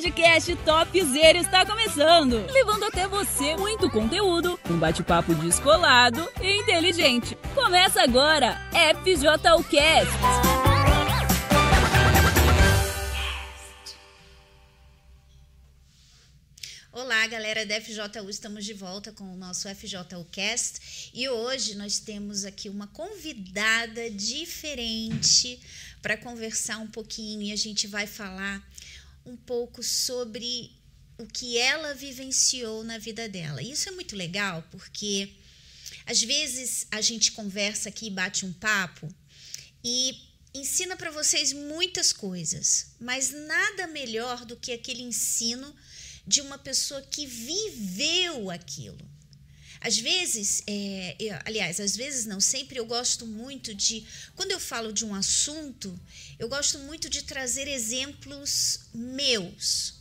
podcast Topzera está começando, levando até você muito conteúdo, um bate-papo descolado e inteligente. Começa agora, FJUcast. Olá, galera da FJU, estamos de volta com o nosso FJUcast e hoje nós temos aqui uma convidada diferente para conversar um pouquinho e a gente vai falar um pouco sobre o que ela vivenciou na vida dela. Isso é muito legal porque às vezes a gente conversa aqui, bate um papo e ensina para vocês muitas coisas, mas nada melhor do que aquele ensino de uma pessoa que viveu aquilo. Às vezes, é, eu, aliás, às vezes não, sempre eu gosto muito de, quando eu falo de um assunto, eu gosto muito de trazer exemplos meus,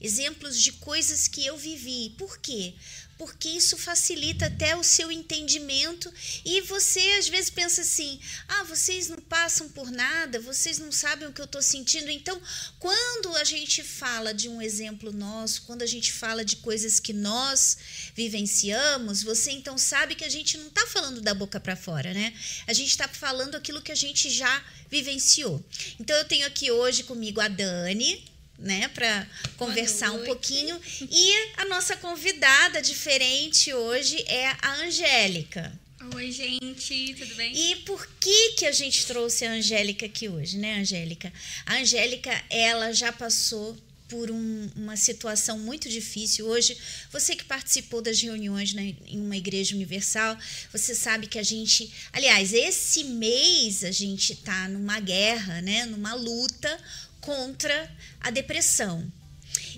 exemplos de coisas que eu vivi. Por quê? Porque isso facilita até o seu entendimento e você às vezes pensa assim: ah, vocês não passam por nada, vocês não sabem o que eu estou sentindo. Então, quando a gente fala de um exemplo nosso, quando a gente fala de coisas que nós vivenciamos, você então sabe que a gente não está falando da boca para fora, né? A gente está falando aquilo que a gente já vivenciou. Então, eu tenho aqui hoje comigo a Dani né, para conversar um pouquinho. E a nossa convidada diferente hoje é a Angélica. Oi, gente, tudo bem? E por que que a gente trouxe a Angélica aqui hoje, né, Angélica? A Angélica, ela já passou por um, uma situação muito difícil. Hoje, você que participou das reuniões né, em uma igreja universal, você sabe que a gente, aliás, esse mês a gente está numa guerra, né, numa luta contra a depressão.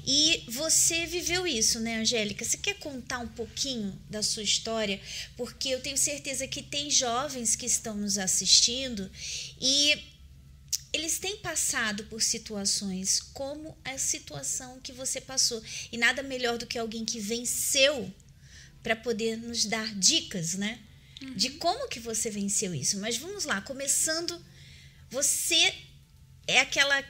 E você viveu isso, né, Angélica? Você quer contar um pouquinho da sua história? Porque eu tenho certeza que tem jovens que estão nos assistindo e eles têm passado por situações como a situação que você passou. E nada melhor do que alguém que venceu para poder nos dar dicas, né? Uhum. De como que você venceu isso. Mas vamos lá, começando, você é aquela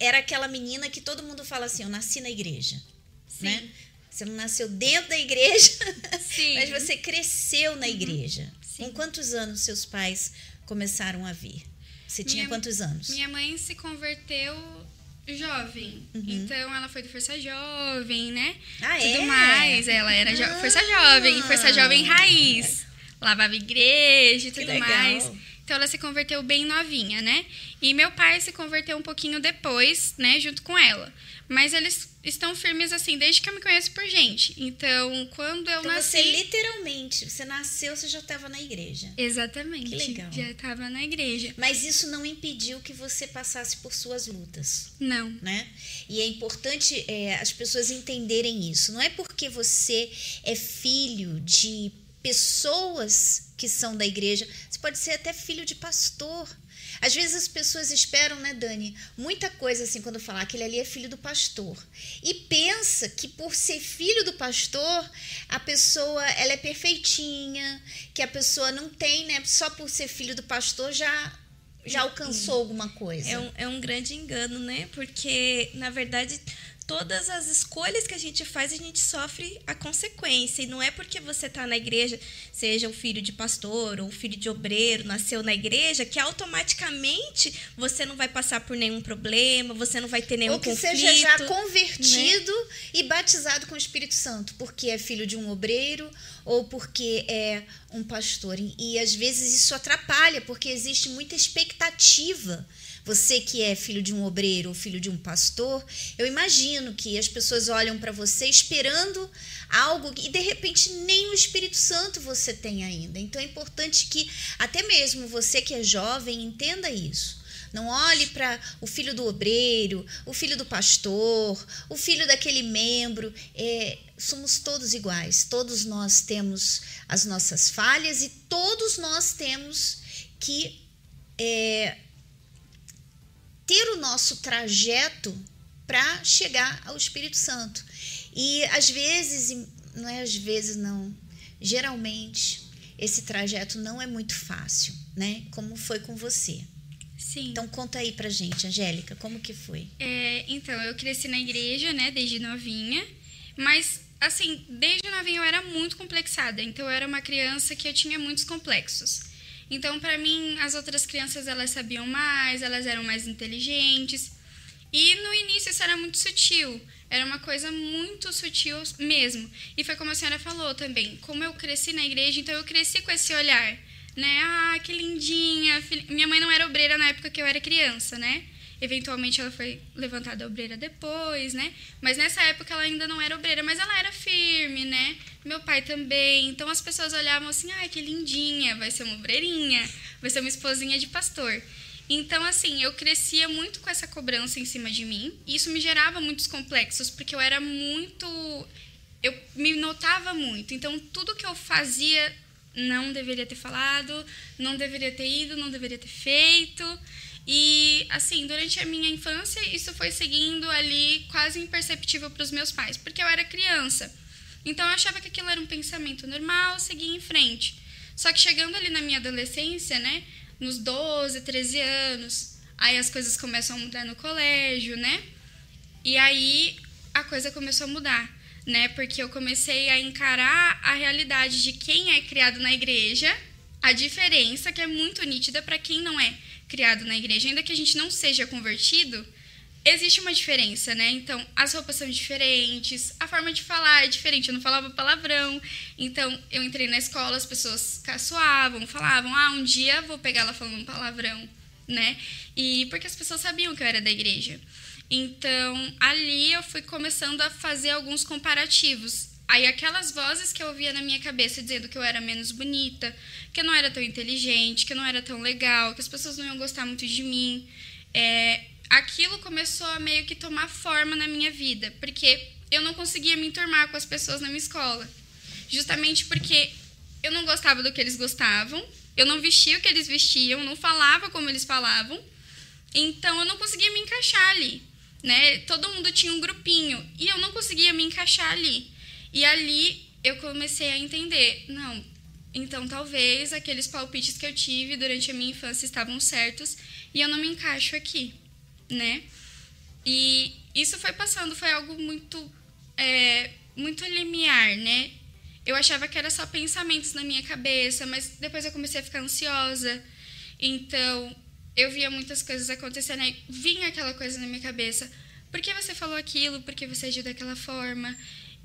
era aquela menina que todo mundo fala assim, eu nasci na igreja, Sim. né? Você não nasceu dentro da igreja, Sim. mas você cresceu na uhum. igreja. Sim. Com quantos anos seus pais começaram a vir? Você tinha minha, quantos anos? Minha mãe se converteu jovem. Uhum. Então ela foi do Força Jovem, né? Ah, Tudo é? mais. Ela era jo ah. Força Jovem, Força Jovem Raiz. Lavava igreja e tudo mais. Então ela se converteu bem novinha, né? E meu pai se converteu um pouquinho depois, né, junto com ela. Mas eles estão firmes assim desde que eu me conheço por gente. Então, quando eu então, nasci. Você literalmente, você nasceu, você já estava na igreja. Exatamente. Que legal. Já estava na igreja. Mas isso não impediu que você passasse por suas lutas. Não. Né? E é importante é, as pessoas entenderem isso. Não é porque você é filho de pessoas que são da igreja, você pode ser até filho de pastor. Às vezes as pessoas esperam, né, Dani, muita coisa assim quando falar que ele ali é filho do pastor. E pensa que por ser filho do pastor, a pessoa ela é perfeitinha, que a pessoa não tem, né, só por ser filho do pastor já já alcançou alguma coisa. É um, é um grande engano, né? Porque, na verdade, todas as escolhas que a gente faz, a gente sofre a consequência. E não é porque você está na igreja, seja o filho de pastor ou o filho de obreiro, nasceu na igreja, que automaticamente você não vai passar por nenhum problema, você não vai ter nenhum conflito. Ou que conflito, seja já convertido né? e batizado com o Espírito Santo, porque é filho de um obreiro ou porque é um pastor. E às vezes isso atrapalha, porque existe muita expectativa você que é filho de um obreiro ou filho de um pastor, eu imagino que as pessoas olham para você esperando algo e de repente nem o Espírito Santo você tem ainda. Então é importante que até mesmo você que é jovem entenda isso. Não olhe para o filho do obreiro, o filho do pastor, o filho daquele membro. É, somos todos iguais. Todos nós temos as nossas falhas e todos nós temos que é, ter o nosso trajeto para chegar ao Espírito Santo. E às vezes, não é às vezes não, geralmente esse trajeto não é muito fácil, né? Como foi com você. Sim. Então conta aí pra gente, Angélica, como que foi? É, então, eu cresci na igreja, né, desde novinha, mas assim, desde novinha eu era muito complexada, então eu era uma criança que eu tinha muitos complexos. Então, para mim, as outras crianças elas sabiam mais, elas eram mais inteligentes. E no início isso era muito sutil, era uma coisa muito sutil mesmo. E foi como a senhora falou também, como eu cresci na igreja, então eu cresci com esse olhar, né? Ah, que lindinha. Minha mãe não era obreira na época que eu era criança, né? Eventualmente ela foi levantada obreira depois, né? Mas nessa época ela ainda não era obreira, mas ela era firme, né? Meu pai também. Então as pessoas olhavam assim: ai, que lindinha, vai ser uma obreirinha, vai ser uma esposinha de pastor. Então, assim, eu crescia muito com essa cobrança em cima de mim. E isso me gerava muitos complexos, porque eu era muito. Eu me notava muito. Então, tudo que eu fazia não deveria ter falado, não deveria ter ido, não deveria ter feito. E, assim, durante a minha infância, isso foi seguindo ali quase imperceptível para os meus pais, porque eu era criança. Então, eu achava que aquilo era um pensamento normal, seguia em frente. Só que chegando ali na minha adolescência, né? nos 12, 13 anos. Aí as coisas começam a mudar no colégio, né? E aí a coisa começou a mudar, né? Porque eu comecei a encarar a realidade de quem é criado na igreja, a diferença que é muito nítida para quem não é criado na igreja, ainda que a gente não seja convertido, existe uma diferença, né? Então, as roupas são diferentes, a forma de falar é diferente. Eu não falava palavrão. Então, eu entrei na escola, as pessoas caçoavam, falavam: "Ah, um dia vou pegar ela falando palavrão", né? E porque as pessoas sabiam que eu era da igreja. Então, ali eu fui começando a fazer alguns comparativos. Aí aquelas vozes que eu ouvia na minha cabeça dizendo que eu era menos bonita, que eu não era tão inteligente, que eu não era tão legal, que as pessoas não iam gostar muito de mim, é, aquilo começou a meio que tomar forma na minha vida, porque eu não conseguia me enturmar com as pessoas na minha escola. Justamente porque eu não gostava do que eles gostavam, eu não vestia o que eles vestiam, não falava como eles falavam, então eu não conseguia me encaixar ali. Né? Todo mundo tinha um grupinho e eu não conseguia me encaixar ali. E ali eu comecei a entender, não, então talvez aqueles palpites que eu tive durante a minha infância estavam certos e eu não me encaixo aqui né? E isso foi passando, foi algo muito, é, muito limiar, né? Eu achava que era só pensamentos na minha cabeça, mas depois eu comecei a ficar ansiosa. Então, eu via muitas coisas acontecendo e vinha aquela coisa na minha cabeça. Por que você falou aquilo? Por que você agiu daquela forma?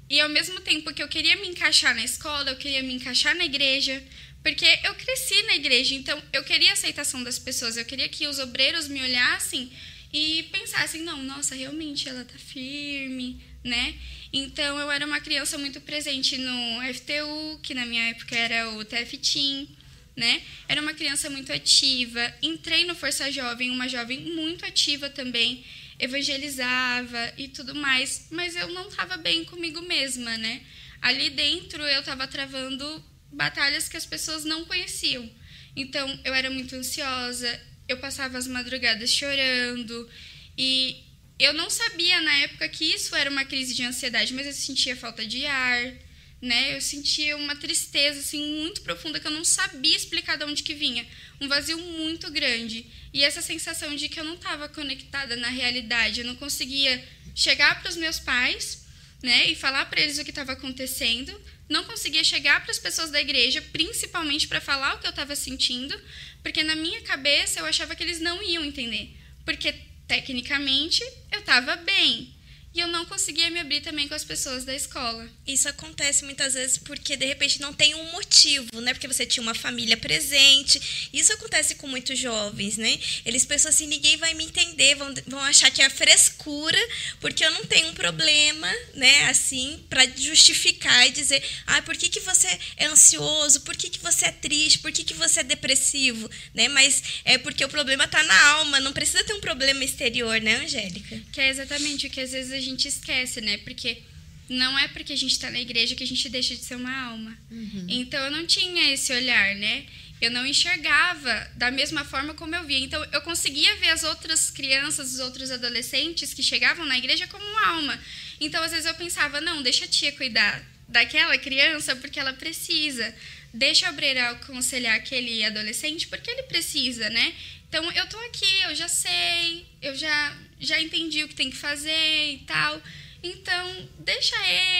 E ao mesmo tempo que eu queria me encaixar na escola, eu queria me encaixar na igreja, porque eu cresci na igreja, então eu queria a aceitação das pessoas, eu queria que os obreiros me olhassem e pensar assim, não, nossa, realmente ela tá firme, né? Então eu era uma criança muito presente no FTU, que na minha época era o TF Team, né? Era uma criança muito ativa. Entrei no Força Jovem, uma jovem muito ativa também, evangelizava e tudo mais, mas eu não estava bem comigo mesma, né? Ali dentro eu estava travando batalhas que as pessoas não conheciam. Então eu era muito ansiosa, eu passava as madrugadas chorando. E eu não sabia na época que isso era uma crise de ansiedade, mas eu sentia falta de ar, né? Eu sentia uma tristeza assim muito profunda que eu não sabia explicar de onde que vinha, um vazio muito grande. E essa sensação de que eu não estava conectada na realidade, eu não conseguia chegar para os meus pais, né, e falar para eles o que estava acontecendo, não conseguia chegar para as pessoas da igreja, principalmente para falar o que eu estava sentindo, porque na minha cabeça eu achava que eles não iam entender. Porque tecnicamente eu estava bem, e eu não conseguia me abrir também com as pessoas da escola. Isso acontece muitas vezes porque de repente não tem um motivo, né? Porque você tinha uma família presente. Isso acontece com muitos jovens, né? Eles pensam assim: ninguém vai me entender, vão, vão achar que é frescura, porque eu não tenho um problema, né? Assim, para justificar e dizer: ah, por que, que você é ansioso? Por que, que você é triste? Por que, que você é depressivo? Né? Mas é porque o problema está na alma, não precisa ter um problema exterior, né, Angélica? Que é exatamente o que às vezes a gente esquece, né? Porque não é porque a gente está na igreja que a gente deixa de ser uma alma. Uhum. Então eu não tinha esse olhar, né? Eu não enxergava da mesma forma como eu via. Então eu conseguia ver as outras crianças, os outros adolescentes que chegavam na igreja como uma alma. Então às vezes eu pensava, não, deixa a tia cuidar daquela criança porque ela precisa deixa a obreira aconselhar aquele adolescente porque ele precisa, né? Então eu tô aqui, eu já sei, eu já já entendi o que tem que fazer e tal. Então, deixa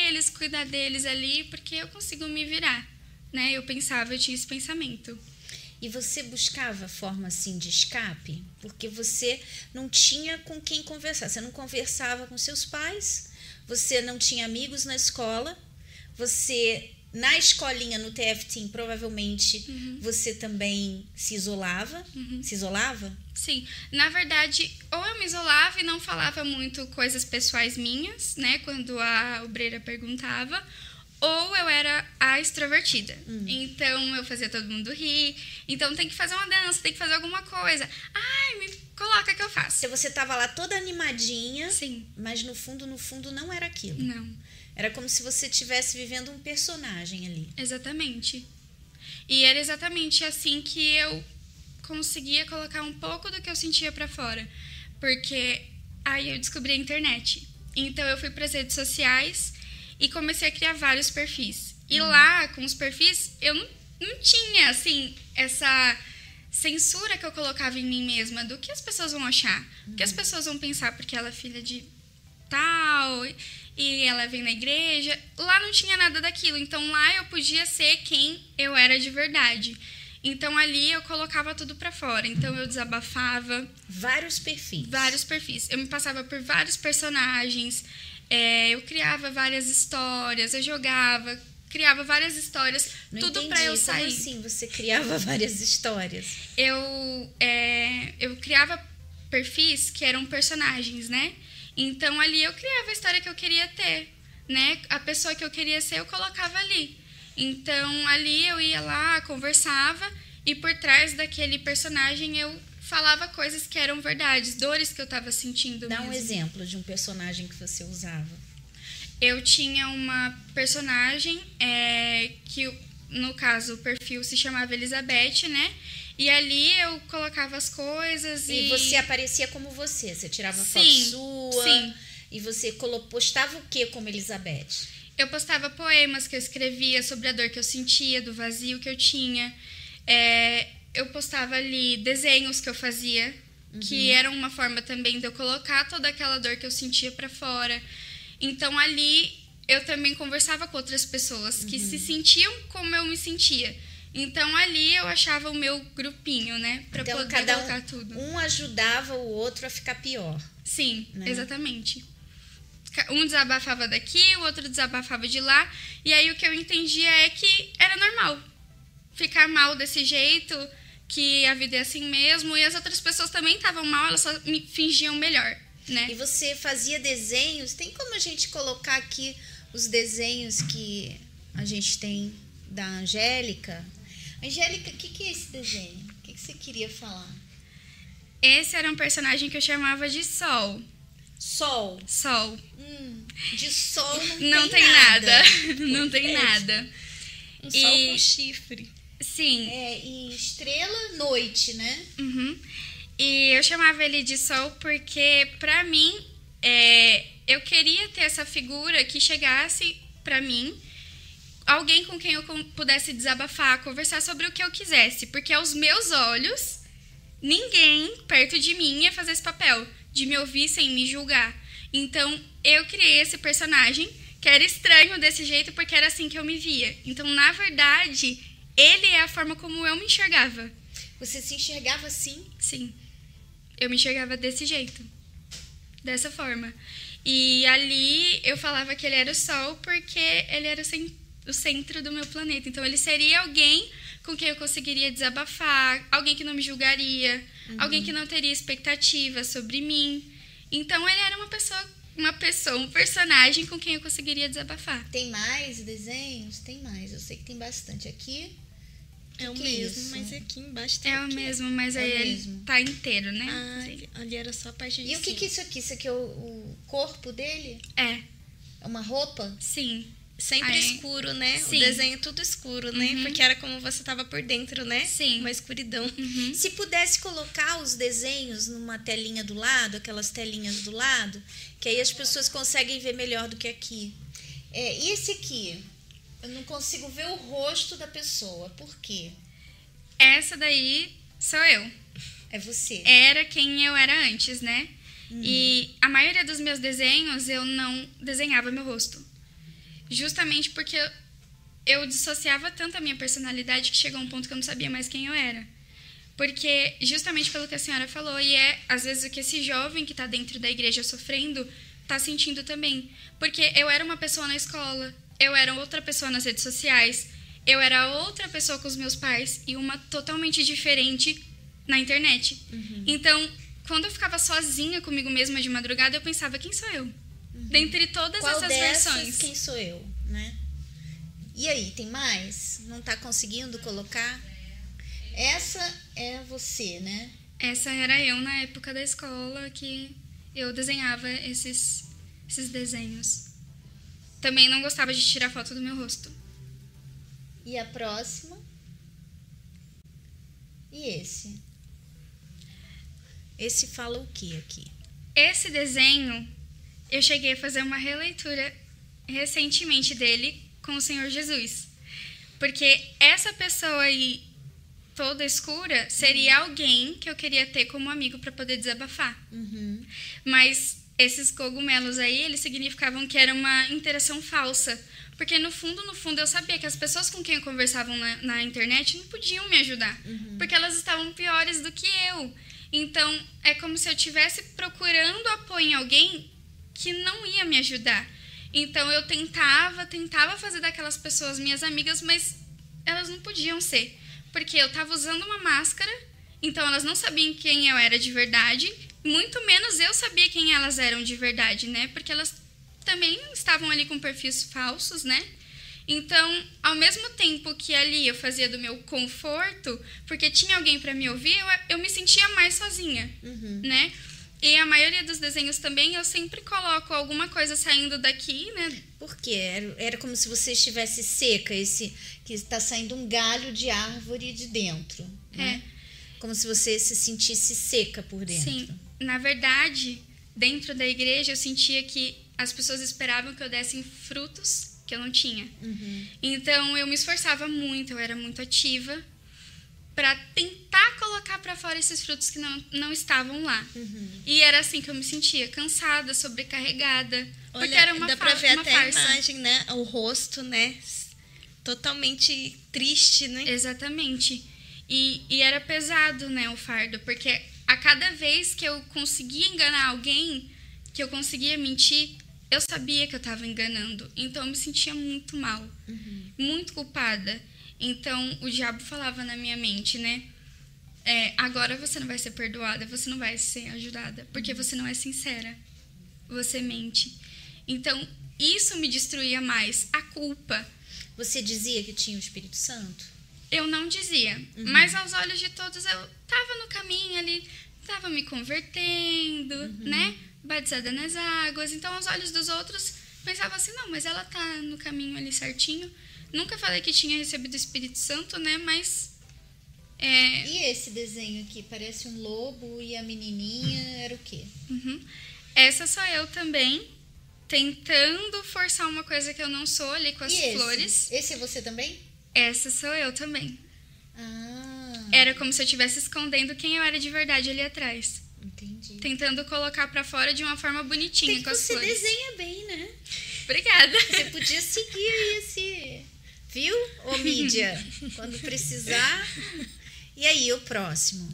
eles cuidar deles ali, porque eu consigo me virar, né? Eu pensava, eu tinha esse pensamento. E você buscava forma assim de escape? Porque você não tinha com quem conversar. Você não conversava com seus pais, você não tinha amigos na escola, você na escolinha, no TF provavelmente uhum. você também se isolava. Uhum. Se isolava? Sim. Na verdade, ou eu me isolava e não falava muito coisas pessoais minhas, né? Quando a obreira perguntava. Ou eu era a extrovertida. Uhum. Então eu fazia todo mundo rir. Então tem que fazer uma dança, tem que fazer alguma coisa. Ai, me coloca que eu faço. Se você tava lá toda animadinha. Sim. Mas no fundo, no fundo, não era aquilo. Não. Era como se você estivesse vivendo um personagem ali. Exatamente. E era exatamente assim que eu conseguia colocar um pouco do que eu sentia para fora. Porque aí eu descobri a internet. Então eu fui para as redes sociais e comecei a criar vários perfis. E hum. lá, com os perfis, eu não, não tinha, assim, essa censura que eu colocava em mim mesma do que as pessoas vão achar. Hum. O que as uhum. pessoas vão pensar porque ela é filha de tal e ela vem na igreja. Lá não tinha nada daquilo. Então lá eu podia ser quem eu era de verdade. Então ali eu colocava tudo para fora. Então eu desabafava. Vários perfis. Vários perfis. Eu me passava por vários personagens. É, eu criava várias histórias. Eu jogava, criava várias histórias. Não tudo para eu sair. Como assim você criava várias histórias? Eu, é, eu criava perfis que eram personagens, né? Então ali eu criava a história que eu queria ter, né? A pessoa que eu queria ser eu colocava ali. Então ali eu ia lá, conversava e por trás daquele personagem eu falava coisas que eram verdades, dores que eu estava sentindo. Dá mesmo. um exemplo de um personagem que você usava. Eu tinha uma personagem é, que, no caso, o perfil se chamava Elizabeth, né? E ali eu colocava as coisas e... E você aparecia como você? Você tirava sim, foto sua? Sim. E você postava o que como Elizabeth? Eu postava poemas que eu escrevia sobre a dor que eu sentia, do vazio que eu tinha. É, eu postava ali desenhos que eu fazia, uhum. que eram uma forma também de eu colocar toda aquela dor que eu sentia para fora. Então ali eu também conversava com outras pessoas que uhum. se sentiam como eu me sentia. Então ali eu achava o meu grupinho, né? Pra então, poder cada colocar um, tudo. Um ajudava o outro a ficar pior. Sim, né? exatamente. Um desabafava daqui, o outro desabafava de lá. E aí o que eu entendia é que era normal ficar mal desse jeito, que a vida é assim mesmo. E as outras pessoas também estavam mal, elas só me fingiam melhor, né? E você fazia desenhos? Tem como a gente colocar aqui os desenhos que a gente tem da Angélica? Angélica, o que, que é esse desenho? O que, que você queria falar? Esse era um personagem que eu chamava de Sol. Sol? Sol. Hum, de sol não, não tem, tem nada. nada. não tem nada. Um e... sol com chifre. Sim. É, e estrela, noite, né? Uhum. E eu chamava ele de Sol porque, pra mim, é, eu queria ter essa figura que chegasse pra mim alguém com quem eu pudesse desabafar, conversar sobre o que eu quisesse, porque aos meus olhos, ninguém perto de mim ia fazer esse papel de me ouvir sem me julgar. Então, eu criei esse personagem que era estranho desse jeito porque era assim que eu me via. Então, na verdade, ele é a forma como eu me enxergava. Você se enxergava assim? Sim. Eu me enxergava desse jeito. Dessa forma. E ali eu falava que ele era o sol porque ele era sem o centro do meu planeta. Então ele seria alguém com quem eu conseguiria desabafar, alguém que não me julgaria, uhum. alguém que não teria expectativas sobre mim. Então ele era uma pessoa, uma pessoa, um personagem com quem eu conseguiria desabafar. Tem mais desenhos? Tem mais. Eu sei que tem bastante aqui. É o que mesmo, é mas aqui embaixo tem É o mesmo, mas é aí ele tá inteiro, né? Ah, ali era só a parte de E cima. o que, que é isso aqui? Isso aqui é o, o corpo dele? É. É uma roupa? Sim. Sempre escuro, né? Sim. O desenho tudo escuro, né? Uhum. Porque era como você tava por dentro, né? Sim. Uma escuridão. Uhum. Se pudesse colocar os desenhos numa telinha do lado, aquelas telinhas do lado, que aí as pessoas conseguem ver melhor do que aqui. É, e esse aqui? eu não consigo ver o rosto da pessoa. Por quê? Essa daí sou eu. É você. Era quem eu era antes, né? Hum. E a maioria dos meus desenhos eu não desenhava meu rosto. Justamente porque eu, dissociava tanto a minha personalidade que chegou um ponto que eu não sabia mais quem eu era. Porque, justamente pelo que a senhora falou, e é às vezes o que esse jovem que está dentro da igreja sofrendo está sentindo também. Porque eu era uma pessoa na escola, eu era outra pessoa nas redes sociais, eu era outra pessoa com os meus pais e uma totalmente diferente na internet. Uhum. Então, quando eu ficava sozinha comigo mesma de madrugada, eu pensava: quem sou eu? Dentre todas Qual essas dessas, versões. Quem sou eu, né? E aí, tem mais? Não está conseguindo colocar? Essa é você, né? Essa era eu na época da escola que eu desenhava esses, esses desenhos. Também não gostava de tirar foto do meu rosto. E a próxima? E esse? Esse fala o que aqui? Esse desenho, eu cheguei a fazer uma releitura recentemente dele com o Senhor Jesus. Porque essa pessoa aí, toda escura, seria alguém que eu queria ter como amigo para poder desabafar. Uhum. Mas esses cogumelos aí, eles significavam que era uma interação falsa. Porque no fundo, no fundo, eu sabia que as pessoas com quem eu conversava na, na internet não podiam me ajudar. Uhum. Porque elas estavam piores do que eu. Então, é como se eu estivesse procurando apoio em alguém que não ia me ajudar. Então, eu tentava, tentava fazer daquelas pessoas minhas amigas, mas elas não podiam ser. Porque eu estava usando uma máscara, então elas não sabiam quem eu era de verdade, muito menos eu sabia quem elas eram de verdade, né? Porque elas também estavam ali com perfis falsos, né? Então, ao mesmo tempo que ali eu fazia do meu conforto, porque tinha alguém para me ouvir, eu, eu me sentia mais sozinha, uhum. né? E a maioria dos desenhos também eu sempre coloco alguma coisa saindo daqui, né? Porque era, era como se você estivesse seca, esse que está saindo um galho de árvore de dentro, né? É. Como se você se sentisse seca por dentro. Sim. Na verdade, dentro da igreja eu sentia que as pessoas esperavam que eu desse frutos que eu não tinha. Uhum. Então eu me esforçava muito, eu era muito ativa para tentar colocar para fora esses frutos que não, não estavam lá. Uhum. E era assim que eu me sentia, cansada, sobrecarregada, Olha, porque era uma dá para ver até farsa. a imagem, né? O rosto, né? Totalmente triste, né? Exatamente. E, e era pesado, né, o fardo, porque a cada vez que eu conseguia enganar alguém, que eu conseguia mentir, eu sabia que eu estava enganando, então eu me sentia muito mal, uhum. muito culpada. Então o diabo falava na minha mente, né? É, agora você não vai ser perdoada, você não vai ser ajudada, porque você não é sincera, você mente. Então isso me destruía mais, a culpa. Você dizia que tinha o Espírito Santo? Eu não dizia, uhum. mas aos olhos de todos eu estava no caminho ali, estava me convertendo, uhum. né? batizada nas águas. Então, aos olhos dos outros, pensava assim: não, mas ela tá no caminho ali certinho. Nunca falei que tinha recebido o Espírito Santo, né? Mas. É... E esse desenho aqui? Parece um lobo e a menininha era o quê? Uhum. Essa sou eu também, tentando forçar uma coisa que eu não sou ali com as e flores. Esse é você também? Essa sou eu também. Ah. Era como se eu estivesse escondendo quem eu era de verdade ali atrás. Entendi. Tentando colocar para fora de uma forma bonitinha Tem com as flores. Você desenha bem, né? Obrigada. Você podia seguir aí esse. Viu, ô mídia? Quando precisar. E aí, o próximo?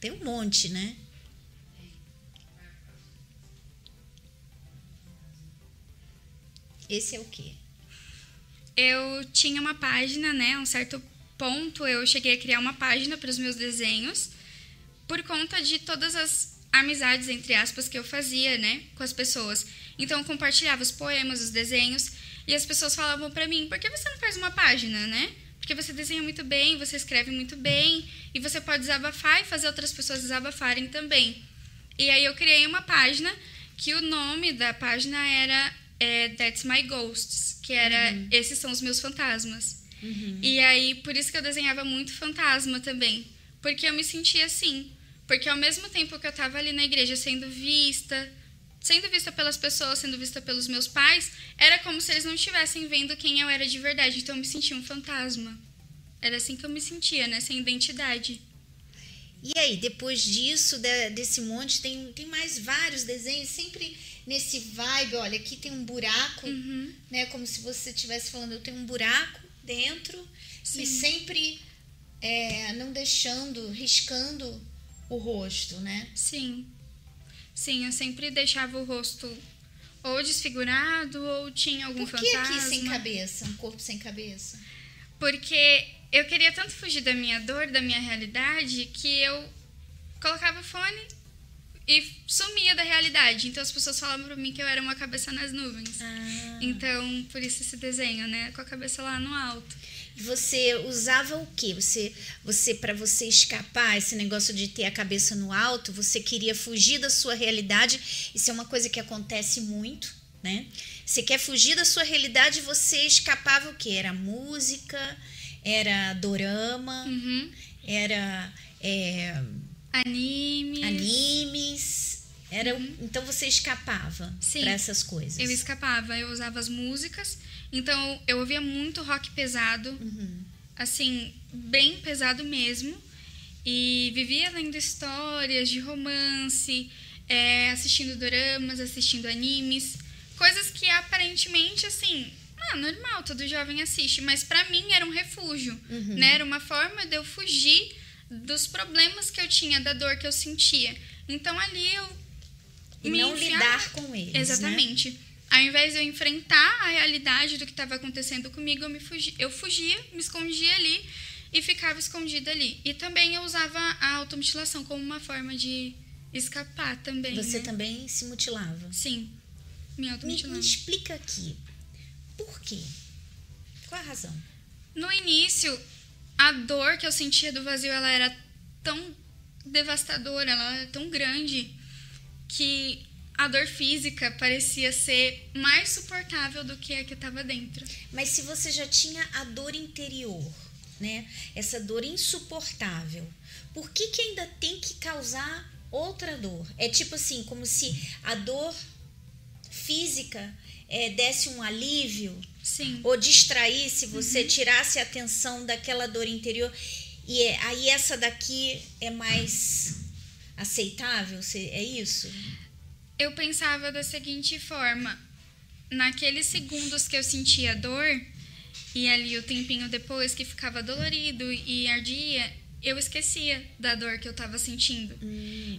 Tem um monte, né? Esse é o quê? Eu tinha uma página, né? Um certo ponto eu cheguei a criar uma página para os meus desenhos por conta de todas as amizades, entre aspas, que eu fazia, né, com as pessoas. Então, eu compartilhava os poemas, os desenhos, e as pessoas falavam para mim: por que você não faz uma página, né? Porque você desenha muito bem, você escreve muito bem, e você pode desabafar e fazer outras pessoas desabafarem também. E aí eu criei uma página que o nome da página era é, That's My Ghosts, que era uhum. Esses São os Meus Fantasmas. Uhum. E aí, por isso que eu desenhava muito fantasma também. Porque eu me sentia assim. Porque ao mesmo tempo que eu estava ali na igreja sendo vista, sendo vista pelas pessoas, sendo vista pelos meus pais, era como se eles não estivessem vendo quem eu era de verdade. Então eu me sentia um fantasma. Era assim que eu me sentia, né? Sem identidade. E aí, depois disso, de, desse monte, tem, tem mais vários desenhos, sempre nesse vibe, olha, aqui tem um buraco, Uhum. né? Como se você estivesse falando, eu tenho um buraco dentro e sempre é, não deixando, riscando o rosto, né? Sim. Sim, eu sempre deixava o rosto ou desfigurado ou tinha algum Por que fantasma. aqui sem cabeça? Um corpo sem cabeça? Porque eu queria tanto fugir da minha dor, da minha realidade, que eu colocava fone e sumia da realidade. Então as pessoas falavam pra mim que eu era uma cabeça nas nuvens. Ah. Então, por isso esse desenho, né? Com a cabeça lá no alto. Você usava o quê? Você, você para você escapar esse negócio de ter a cabeça no alto, você queria fugir da sua realidade. Isso é uma coisa que acontece muito, né? Você quer fugir da sua realidade, você escapava o quê? Era música, era dorama, Uhum. era é, Animes. animes. Era, Então você escapava para essas coisas. Eu escapava, eu usava as músicas. Então, eu ouvia muito rock pesado. Uhum. Assim, bem pesado mesmo. E vivia lendo histórias de romance, é, assistindo doramas, assistindo animes. Coisas que aparentemente, assim, ah, normal, todo jovem assiste. Mas pra mim era um refúgio, Uhum. né? Era uma forma de eu fugir dos problemas que eu tinha, da dor que eu sentia. Então, ali eu E me não enfiava- lidar com eles. né? Ao invés de eu enfrentar a realidade do que estava acontecendo comigo, eu, me fugi, eu fugia, me escondia ali e ficava escondida ali. E também eu usava a automutilação como uma forma de escapar também. Você né? também se mutilava. Sim, me Me, automutilando. me explica aqui. Por quê? Qual a razão? No início, a dor que eu sentia do vazio, ela era tão devastadora, ela era tão grande que a dor física parecia ser mais suportável do que a que estava dentro. Mas se você já tinha a dor interior, né? Essa dor insuportável, por que, que ainda tem que causar outra dor? É tipo assim, como se a dor física é, desse um alívio Sim. ou distraísse você, tirasse a atenção daquela dor interior. E é- aí essa daqui é mais aceitável? É isso? Eu pensava da seguinte forma: naqueles segundos que eu sentia dor, e ali o tempinho depois que ficava dolorido e ardia, eu esquecia da dor que eu estava sentindo.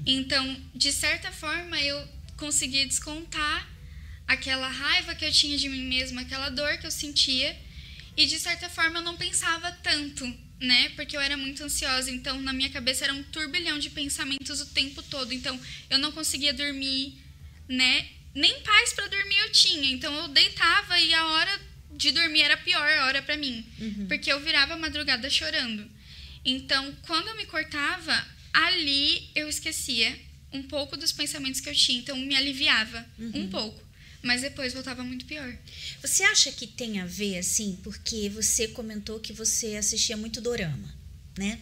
Então, de certa forma, eu conseguia descontar aquela raiva que eu tinha de mim mesma, aquela dor que eu sentia, e de certa forma eu não pensava tanto, né? Porque eu era muito ansiosa, então na minha cabeça era um turbilhão de pensamentos o tempo todo. Então, eu não conseguia dormir, né? Nem paz para dormir eu tinha. Então eu deitava e a hora de dormir era a pior hora para mim, porque eu virava a madrugada chorando. Então, quando eu me cortava, ali eu esquecia um pouco dos pensamentos que eu tinha, então me aliviava um pouco, mas depois voltava muito pior. Você acha que tem a ver, assim, porque você comentou que você assistia muito dorama, né?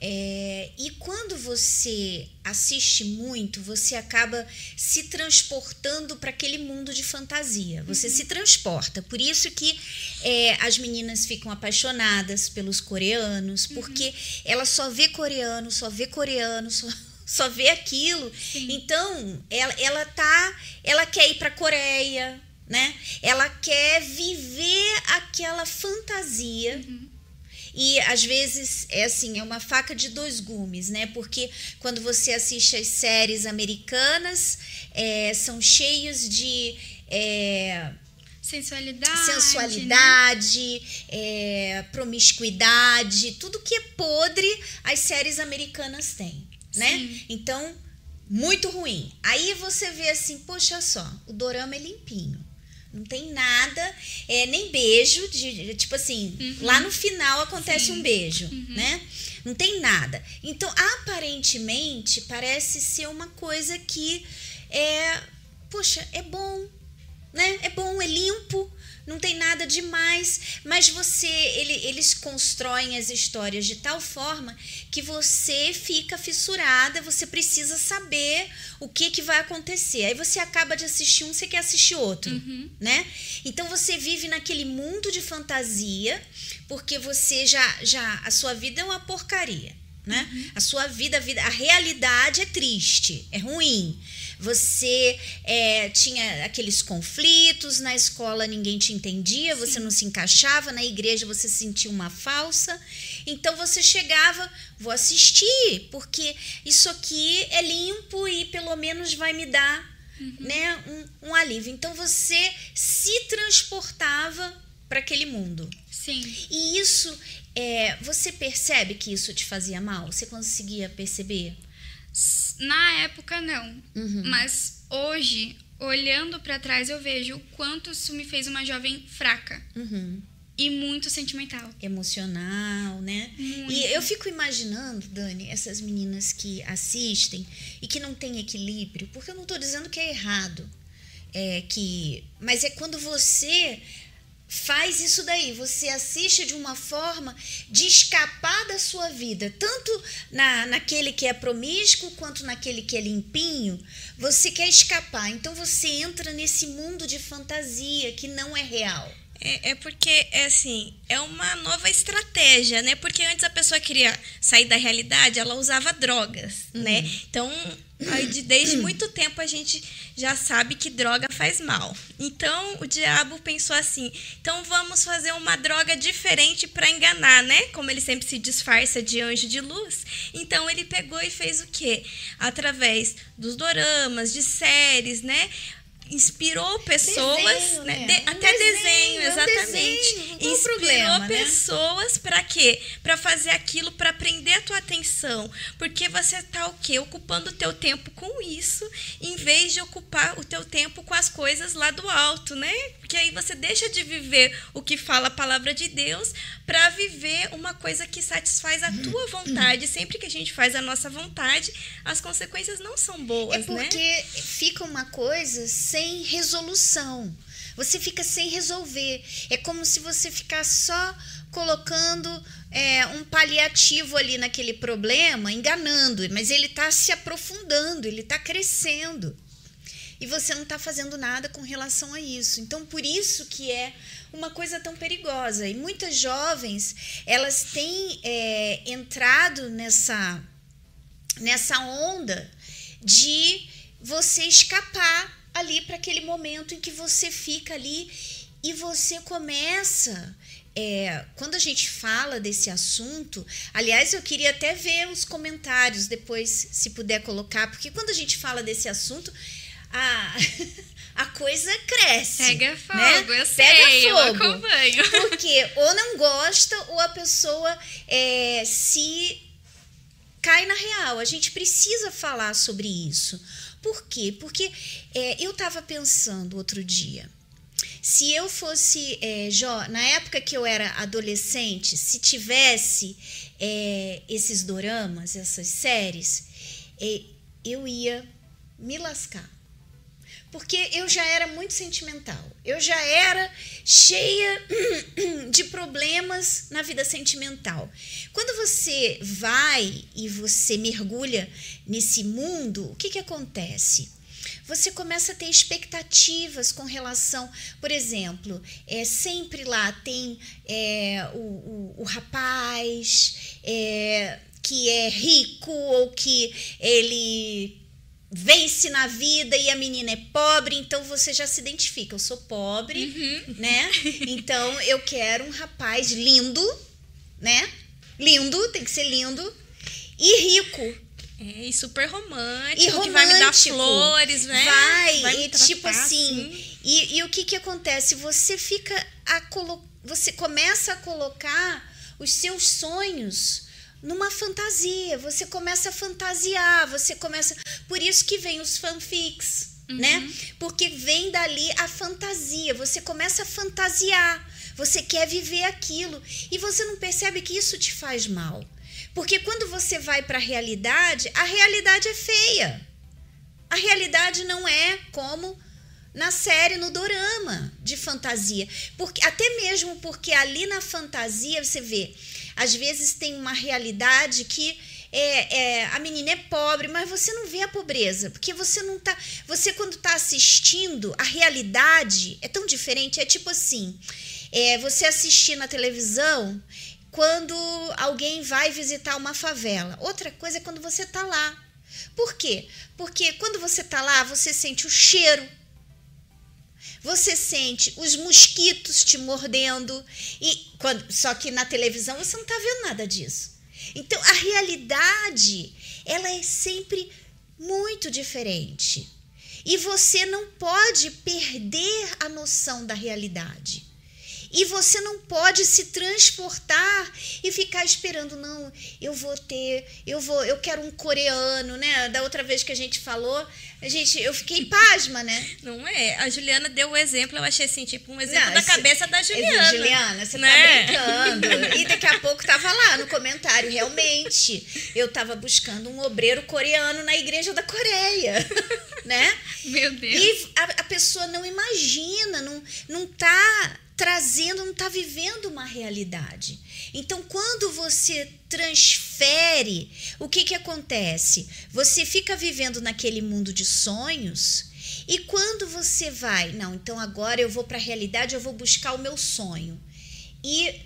É, e quando você assiste muito, você acaba se transportando para aquele mundo de fantasia. Você se transporta. Por isso que é, as meninas ficam apaixonadas pelos coreanos, porque ela só vê coreano, só vê coreano, só, só vê aquilo. Então, ela, ela tá. Ela quer ir para Coreia, né? Ela quer viver aquela fantasia. E às vezes é assim, é uma faca de dois gumes, né? Porque quando você assiste as séries americanas, é, são cheios de é, Sensualidade. né? sensualidade, é, promiscuidade, tudo que é podre as séries americanas têm, né? Sim. Então, muito ruim. Aí você vê assim, poxa só, o dorama é limpinho. Não tem nada, é, nem beijo, de, tipo assim, lá no final acontece um beijo, né? Não tem nada. Então, aparentemente, parece ser uma coisa que é, poxa, é bom, né? É bom, é limpo, não tem nada demais, mas você, ele, eles constroem as histórias de tal forma que você fica fissurada, você precisa saber o que, que vai acontecer. Aí você acaba de assistir um, você quer assistir outro, uhum. né? Então você vive naquele mundo de fantasia, porque você já, já a sua vida é uma porcaria, né? Uhum. A sua vida, a vida, a realidade é triste, é ruim você é, tinha aqueles conflitos, na escola ninguém te entendia, Sim. você não se encaixava, na igreja você sentia uma falsa. Então você chegava, vou assistir, porque isso aqui é limpo e pelo menos vai me dar uhum. né, um, um alívio. Então você se transportava para aquele mundo. Sim. E isso, é, você percebe que isso te fazia mal? Você conseguia perceber? Na época, não. Uhum. Mas hoje, olhando para trás, eu vejo o quanto isso me fez uma jovem fraca. Uhum. E muito sentimental. Emocional, né? Muito. E eu fico imaginando, Dani, essas meninas que assistem e que não têm equilíbrio, porque eu não estou dizendo que é errado. É que, mas é quando você faz isso daí. Você assiste de uma forma de escapar da sua vida, tanto na, naquele que é promíscuo quanto naquele que é limpinho. Você quer escapar, então você entra nesse mundo de fantasia que não é real. É, é, porque, é assim, é uma nova estratégia, né? Porque antes a pessoa queria sair da realidade, ela usava drogas, uhum. né? Então, aí de, desde muito tempo a gente já sabe que droga faz mal. Então, o diabo pensou assim: então vamos fazer uma droga diferente para enganar, né? Como ele sempre se disfarça de anjo de luz. Então, ele pegou e fez o quê? Através dos doramas, de séries, né? Inspirou pessoas, desenho, né? né? De, até desenho, desenho exatamente. Desenho, inspirou problema, né? pessoas né? para quê? Para fazer aquilo, para prender a tua atenção, porque você tá o quê? Ocupando o teu tempo com isso, em vez de ocupar o teu tempo com as coisas lá do alto, né? Porque aí você deixa de viver o que fala a palavra de Deus para viver uma coisa que satisfaz a tua vontade. Sempre que a gente faz a nossa vontade, as consequências não são boas, é porque né? fica uma coisa sem resolução. Você fica sem resolver. É como se você ficasse só colocando é, um paliativo ali naquele problema, enganando, mas ele está se aprofundando, ele está crescendo. E você não está fazendo nada com relação a isso. Então, por isso que é uma coisa tão perigosa. E muitas jovens, elas têm é, entrado nessa, nessa onda de você escapar ali para aquele momento em que você fica ali e você começa. É, quando a gente fala desse assunto, aliás, eu queria até ver os comentários depois, se puder colocar, porque quando a gente fala desse assunto, a, a coisa cresce. Pega fogo, né? eu sei, Pega fogo, eu acompanho. Porque ou não gosta ou a pessoa é, se cai na real. A gente precisa falar sobre isso. Por quê? Porque é, eu estava pensando outro dia. Se eu fosse, é, na época que eu era adolescente, se tivesse é, esses doramas, essas séries, é, eu ia me lascar. Porque eu já era muito sentimental. Eu já era cheia de problemas na vida sentimental. Quando você vai e você mergulha nesse mundo, o que, que acontece? Você começa a ter expectativas com relação, por exemplo, é sempre lá tem é, o, o, o rapaz é, que é rico ou que ele vence na vida e a menina é pobre, então você já se identifica. Eu sou pobre, uhum. né? Então eu quero um rapaz lindo, né? Lindo, tem que ser lindo e rico. É, e super romântico, e romântico, que vai me dar flores, né? Vai, vai e tipo assim. assim. E, e o que que acontece? Você fica a colo você começa a colocar os seus sonhos numa fantasia. Você começa a fantasiar, você começa. Por isso que vem os fanfics, uhum. né? Porque vem dali a fantasia. Você começa a fantasiar. Você quer viver aquilo e você não percebe que isso te faz mal. Porque quando você vai para a realidade, a realidade é feia. A realidade não é como na série, no dorama de fantasia. Porque, até mesmo porque ali na fantasia você vê, às vezes tem uma realidade que é, é, a menina é pobre, mas você não vê a pobreza, porque você não tá. Você, quando tá assistindo, a realidade é tão diferente. É tipo assim: é, você assistir na televisão quando alguém vai visitar uma favela. Outra coisa é quando você tá lá. Por quê? Porque quando você tá lá, você sente o cheiro. Você sente os mosquitos te mordendo e quando, só que na televisão você não tá vendo nada disso. Então a realidade, ela é sempre muito diferente. E você não pode perder a noção da realidade. E você não pode se transportar e ficar esperando, não, eu vou ter, eu vou, eu quero um coreano, né? Da outra vez que a gente falou, a gente, eu fiquei pasma, né? Não é? A Juliana deu o exemplo, eu achei assim, tipo, um exemplo não, da cabeça da Juliana. Juliana, você tá né? tá brincando. E daqui a pouco tava lá no comentário, realmente. Eu tava buscando um obreiro coreano na igreja da Coreia, né? Meu Deus. E a, a pessoa não imagina, não, não tá trazendo, não está vivendo uma realidade. Então, quando você transfere, o que, que acontece? Você fica vivendo naquele mundo de sonhos. E quando você vai, não, então agora eu vou para a realidade, eu vou buscar o meu sonho. E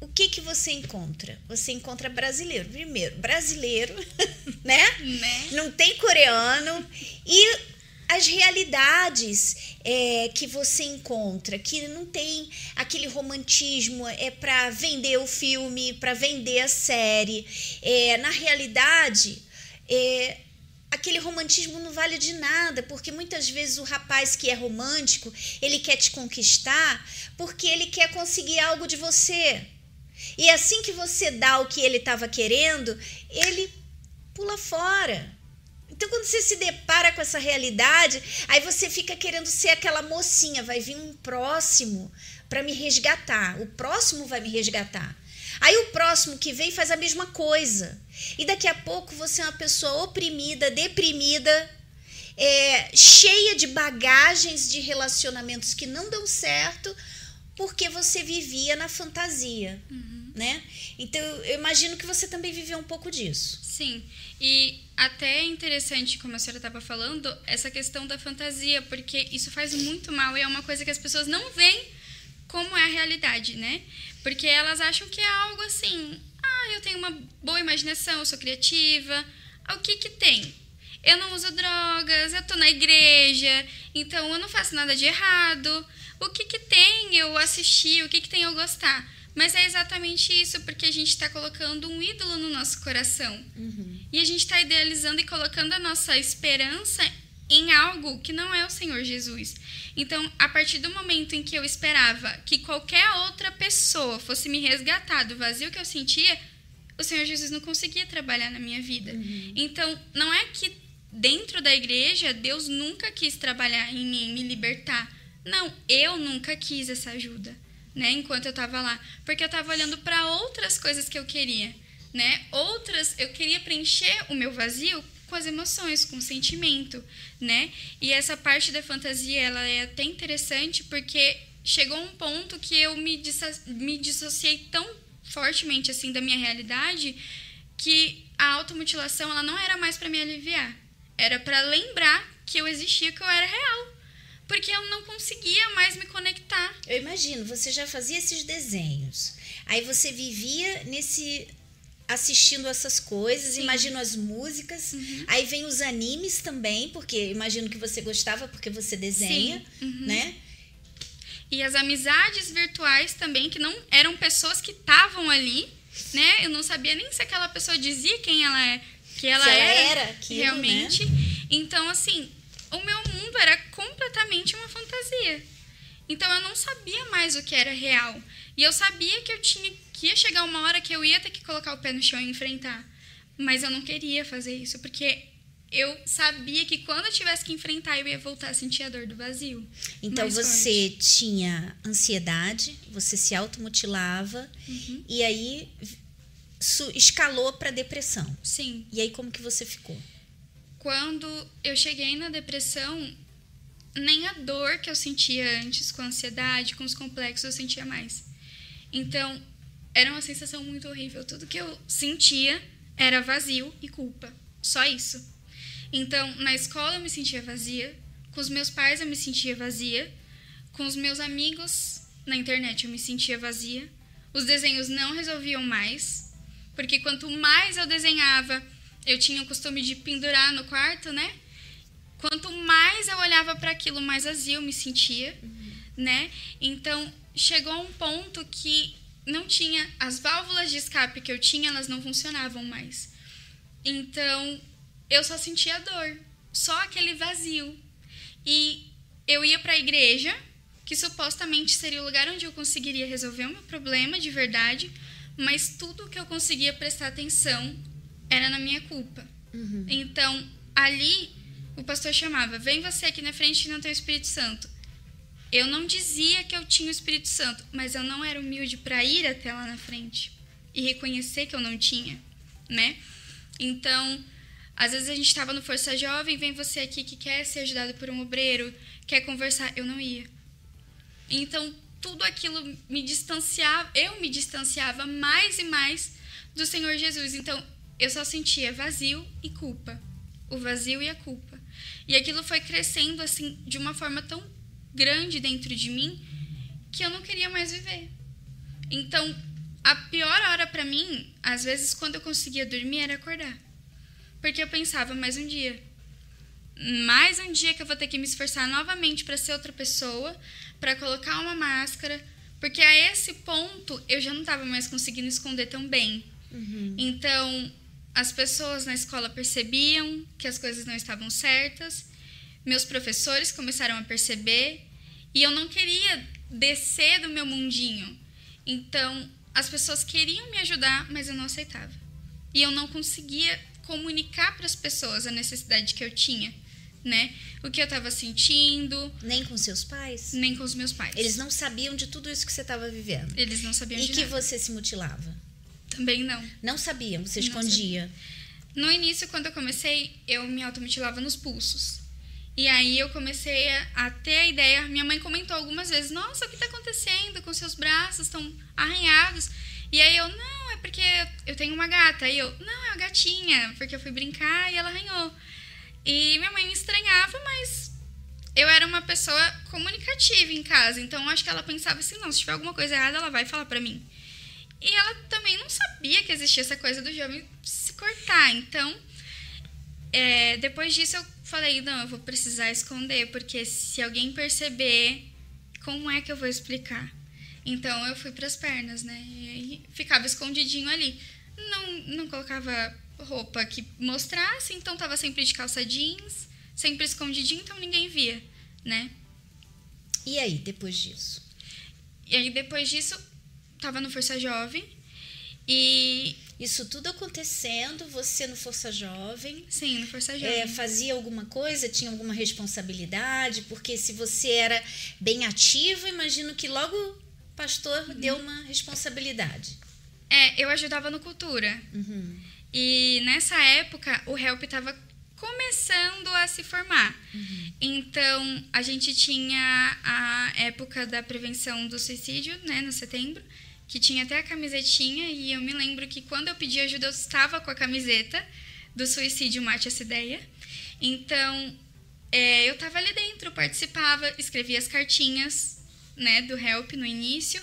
o que que você encontra? Você encontra brasileiro. Primeiro, brasileiro, né? né? Não tem coreano. E as realidades é, que você encontra, que não tem aquele romantismo, é para vender o filme, para vender a série. É, na realidade, é, aquele romantismo não vale de nada, porque muitas vezes o rapaz que é romântico, ele quer te conquistar porque ele quer conseguir algo de você. E assim que você dá o que ele estava querendo, ele pula fora. Então, quando você se depara com essa realidade, aí você fica querendo ser aquela mocinha, vai vir um próximo para me resgatar. O próximo vai me resgatar. Aí o próximo que vem faz a mesma coisa. E daqui a pouco você é uma pessoa oprimida, deprimida, é, cheia de bagagens de relacionamentos que não dão certo, porque você vivia na fantasia. Uhum né? Então eu imagino que você também viveu um pouco disso. Sim. E até é interessante, como a senhora estava falando, essa questão da fantasia, porque isso faz muito mal e é uma coisa que as pessoas não veem como é a realidade, né? Porque elas acham que é algo assim, ah, eu tenho uma boa imaginação, eu sou criativa. O que que tem? Eu não uso drogas, eu tô na igreja, então eu não faço nada de errado. O que que tem eu assistir, o que que tem eu gostar? Mas é exatamente isso, porque a gente está colocando um ídolo no nosso coração. Uhum. E a gente está idealizando e colocando a nossa esperança em algo que não é o Senhor Jesus. Então, a partir do momento em que eu esperava que qualquer outra pessoa fosse me resgatar do vazio que eu sentia, o Senhor Jesus não conseguia trabalhar na minha vida. Uhum. Então, não é que dentro da igreja Deus nunca quis trabalhar em mim, me libertar. Não, eu nunca quis essa ajuda né, enquanto eu estava lá, porque eu estava olhando para outras coisas que eu queria, né? Outras, eu queria preencher o meu vazio com as emoções, com o sentimento, né? E essa parte da fantasia, ela é até interessante porque chegou um ponto que eu me, me dissociei tão fortemente assim da minha realidade que a automutilação ela não era mais para me aliviar, era para lembrar que eu existia, que eu era real porque eu não conseguia mais me conectar. Eu imagino, você já fazia esses desenhos. Aí você vivia nesse assistindo essas coisas, Sim. imagino as músicas. Uhum. Aí vem os animes também, porque imagino que você gostava porque você desenha, uhum. né? E as amizades virtuais também, que não eram pessoas que estavam ali, né? Eu não sabia nem se aquela pessoa dizia quem ela é, que ela, ela era, era aquilo, realmente. Né? Então, assim, o meu mundo era completamente uma fantasia. Então eu não sabia mais o que era real. E eu sabia que eu tinha que ia chegar uma hora que eu ia ter que colocar o pé no chão e enfrentar. Mas eu não queria fazer isso, porque eu sabia que quando eu tivesse que enfrentar, eu ia voltar a sentir a dor do vazio. Então você forte. tinha ansiedade, você se automutilava uhum. e aí escalou para depressão. Sim. E aí como que você ficou? Quando eu cheguei na depressão, nem a dor que eu sentia antes com a ansiedade, com os complexos, eu sentia mais. Então, era uma sensação muito horrível. Tudo que eu sentia era vazio e culpa. Só isso. Então, na escola eu me sentia vazia, com os meus pais eu me sentia vazia, com os meus amigos na internet eu me sentia vazia. Os desenhos não resolviam mais, porque quanto mais eu desenhava, eu tinha o costume de pendurar no quarto, né? Quanto mais eu olhava para aquilo, mais vazio eu me sentia, uhum. né? Então, chegou a um ponto que não tinha as válvulas de escape que eu tinha, elas não funcionavam mais. Então, eu só sentia dor, só aquele vazio. E eu ia para a igreja, que supostamente seria o lugar onde eu conseguiria resolver o meu problema de verdade, mas tudo que eu conseguia prestar atenção era na minha culpa. Uhum. Então, ali, o pastor chamava: Vem você aqui na frente que não tem o Espírito Santo. Eu não dizia que eu tinha o Espírito Santo, mas eu não era humilde para ir até lá na frente e reconhecer que eu não tinha, né? Então, às vezes a gente estava no Força Jovem, vem você aqui que quer ser ajudado por um obreiro, quer conversar, eu não ia. Então, tudo aquilo me distanciava, eu me distanciava mais e mais do Senhor Jesus. Então, eu só sentia vazio e culpa. O vazio e a culpa. E aquilo foi crescendo assim de uma forma tão grande dentro de mim que eu não queria mais viver. Então, a pior hora para mim, às vezes quando eu conseguia dormir, era acordar. Porque eu pensava, mais um dia. Mais um dia que eu vou ter que me esforçar novamente para ser outra pessoa, para colocar uma máscara, porque a esse ponto eu já não estava mais conseguindo esconder tão bem. Uhum. Então, as pessoas na escola percebiam que as coisas não estavam certas meus professores começaram a perceber e eu não queria descer do meu mundinho. Então, as pessoas queriam me ajudar, mas eu não aceitava. E eu não conseguia comunicar para as pessoas a necessidade que eu tinha, né? O que eu estava sentindo. Nem com seus pais? Nem com os meus pais. Eles não sabiam de tudo isso que você estava vivendo? Eles não sabiam e de que nada. você se mutilava? Também não. Não sabiam, você escondia? No início, quando eu comecei, eu me automutilava nos pulsos. E aí eu comecei a, ter a ideia. Minha mãe comentou algumas vezes: Nossa, o que está acontecendo com seus braços? Estão arranhados. E aí eu: Não, é porque eu tenho uma gata. E eu: Não, é uma gatinha, porque eu fui brincar e ela arranhou. E minha mãe me estranhava, mas eu era uma pessoa comunicativa em casa. Então acho que ela pensava assim: Não, se tiver alguma coisa errada, ela vai falar para mim. E ela também não sabia que existia essa coisa do jovem se cortar. Então, é, depois disso eu falei, não, eu vou precisar esconder, porque se alguém perceber, como é que eu vou explicar? Então eu fui para as pernas, né? E ficava escondidinho ali. Não, não colocava roupa que mostrasse, então tava sempre de calça jeans, sempre escondidinho, então ninguém via, né? E aí, depois disso? E aí, depois disso, tava no Força Jovem e isso tudo acontecendo, você no Força Jovem. Sim, no Força é, Jovem. É, fazia alguma coisa, tinha alguma responsabilidade, porque se você era bem ativo, imagino que logo o pastor uhum. deu uma responsabilidade. É, eu ajudava no Cultura. Uhum. E nessa época, o HELP estava começando a se formar. Uhum. Então, a gente tinha a época da prevenção do suicídio, né, no setembro que tinha até a camisetinha, e eu me lembro que quando eu pedi ajuda, eu estava com a camiseta do suicídio Mate essa ideia. Então, é, eu estava ali dentro, participava, escrevia as cartinhas né, do Help no início,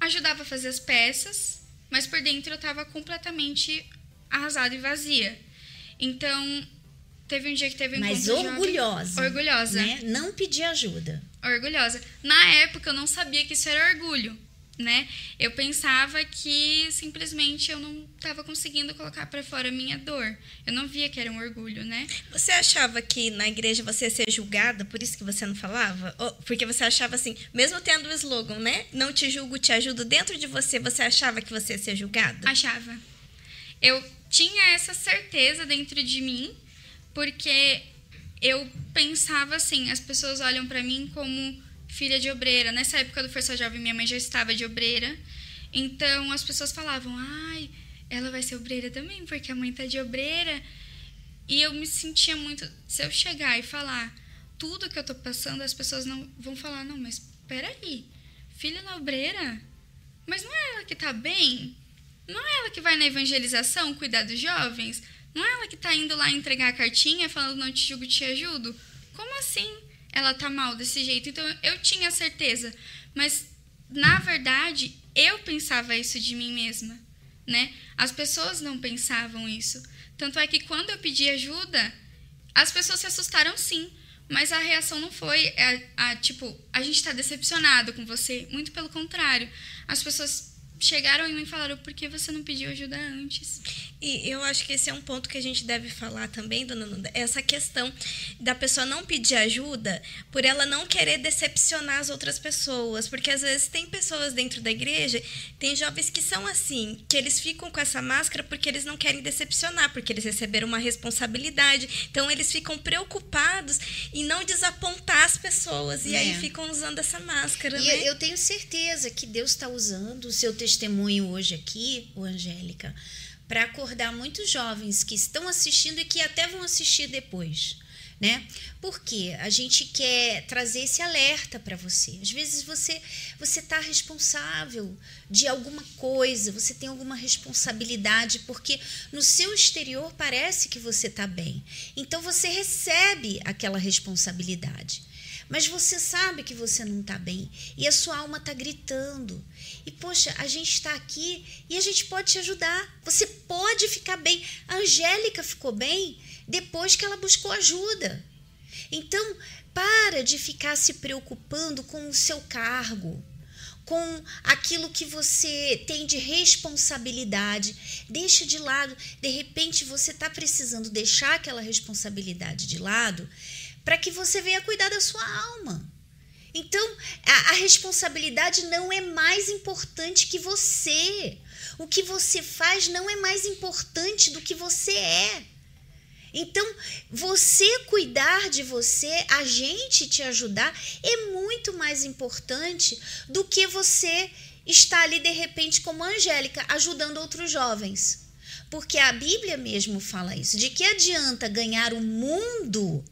ajudava a fazer as peças, mas por dentro eu estava completamente arrasada e vazia. Então, teve um dia que teve um Mas orgulhosa. Jovem, orgulhosa. Né? Não pedir ajuda. Orgulhosa. Na época eu não sabia que isso era orgulho né? Eu pensava que simplesmente eu não estava conseguindo colocar para fora a minha dor. Eu não via que era um orgulho, né? Você achava que na igreja você ia ser julgada, por isso que você não falava? Ou porque você achava assim, mesmo tendo o slogan, né? Não te julgo, te ajudo, dentro de você, você achava que você ia ser julgada? Achava. Eu tinha essa certeza dentro de mim, porque eu pensava assim, as pessoas olham para mim como filha de obreira. Nessa época do Força Jovem, minha mãe já estava de obreira. Então as pessoas falavam: ai, ela vai ser obreira também, porque a mãe tá de obreira. E eu me sentia muito. Se eu chegar e falar, tudo que eu tô passando, as pessoas não vão falar, não, mas peraí, filha na obreira, mas não é ela que tá bem? Não é ela que vai na evangelização cuidar dos jovens? Não é ela que tá indo lá entregar a cartinha falando não te julgo, te ajudo? Como assim ela tá mal desse jeito? Então eu tinha certeza, mas na verdade eu pensava isso de mim mesma, né? As pessoas não pensavam isso. Tanto é que quando eu pedi ajuda, as pessoas se assustaram sim, mas a reação não foi a, a tipo, a gente está decepcionado com você. Muito pelo contrário. As pessoas chegaram em mim e falaram: por que você não pediu ajuda antes? E eu acho que esse é um ponto que a gente deve falar também, dona Nanda, essa questão da pessoa não pedir ajuda por ela não querer decepcionar as outras pessoas. Porque às vezes tem pessoas dentro da igreja, tem jovens que são assim, que eles ficam com essa máscara porque eles não querem decepcionar, porque eles receberam uma responsabilidade. Então eles ficam preocupados em não desapontar as pessoas. E é. aí ficam usando essa máscara. E né? eu tenho certeza que Deus está usando o seu testemunho hoje aqui, o Angélica para acordar muitos jovens que estão assistindo e que até vão assistir depois. Né? Porque a gente quer trazer esse alerta para você. Às vezes você você está responsável de alguma coisa, você tem alguma responsabilidade, porque no seu exterior parece que você está bem. Então você recebe aquela responsabilidade. Mas você sabe que você não está bem e a sua alma está gritando. E poxa, a gente está aqui e a gente pode te ajudar. Você pode ficar bem. A Angélica ficou bem depois que ela buscou ajuda. Então, para de ficar se preocupando com o seu cargo, com aquilo que você tem de responsabilidade. Deixa de lado. De repente, você está precisando deixar aquela responsabilidade de lado para que você venha cuidar da sua alma. Então, a, a, responsabilidade não é mais importante que você. O que você faz não é mais importante do que você é. Então, você cuidar de você, a gente te ajudar, é muito mais importante do que você estar ali de repente como a Angélica, ajudando outros jovens. Porque a Bíblia mesmo fala isso. De que adianta ganhar o mundo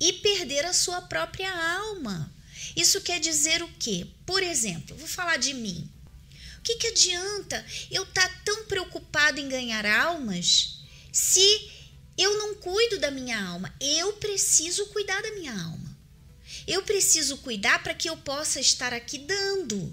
e perder a sua própria alma. Isso quer dizer o quê? Por exemplo, vou falar de mim. O que, que adianta eu estar tá tão preocupado em ganhar almas se eu não cuido da minha alma? Eu preciso cuidar da minha alma. Eu preciso cuidar para que eu possa estar aqui dando.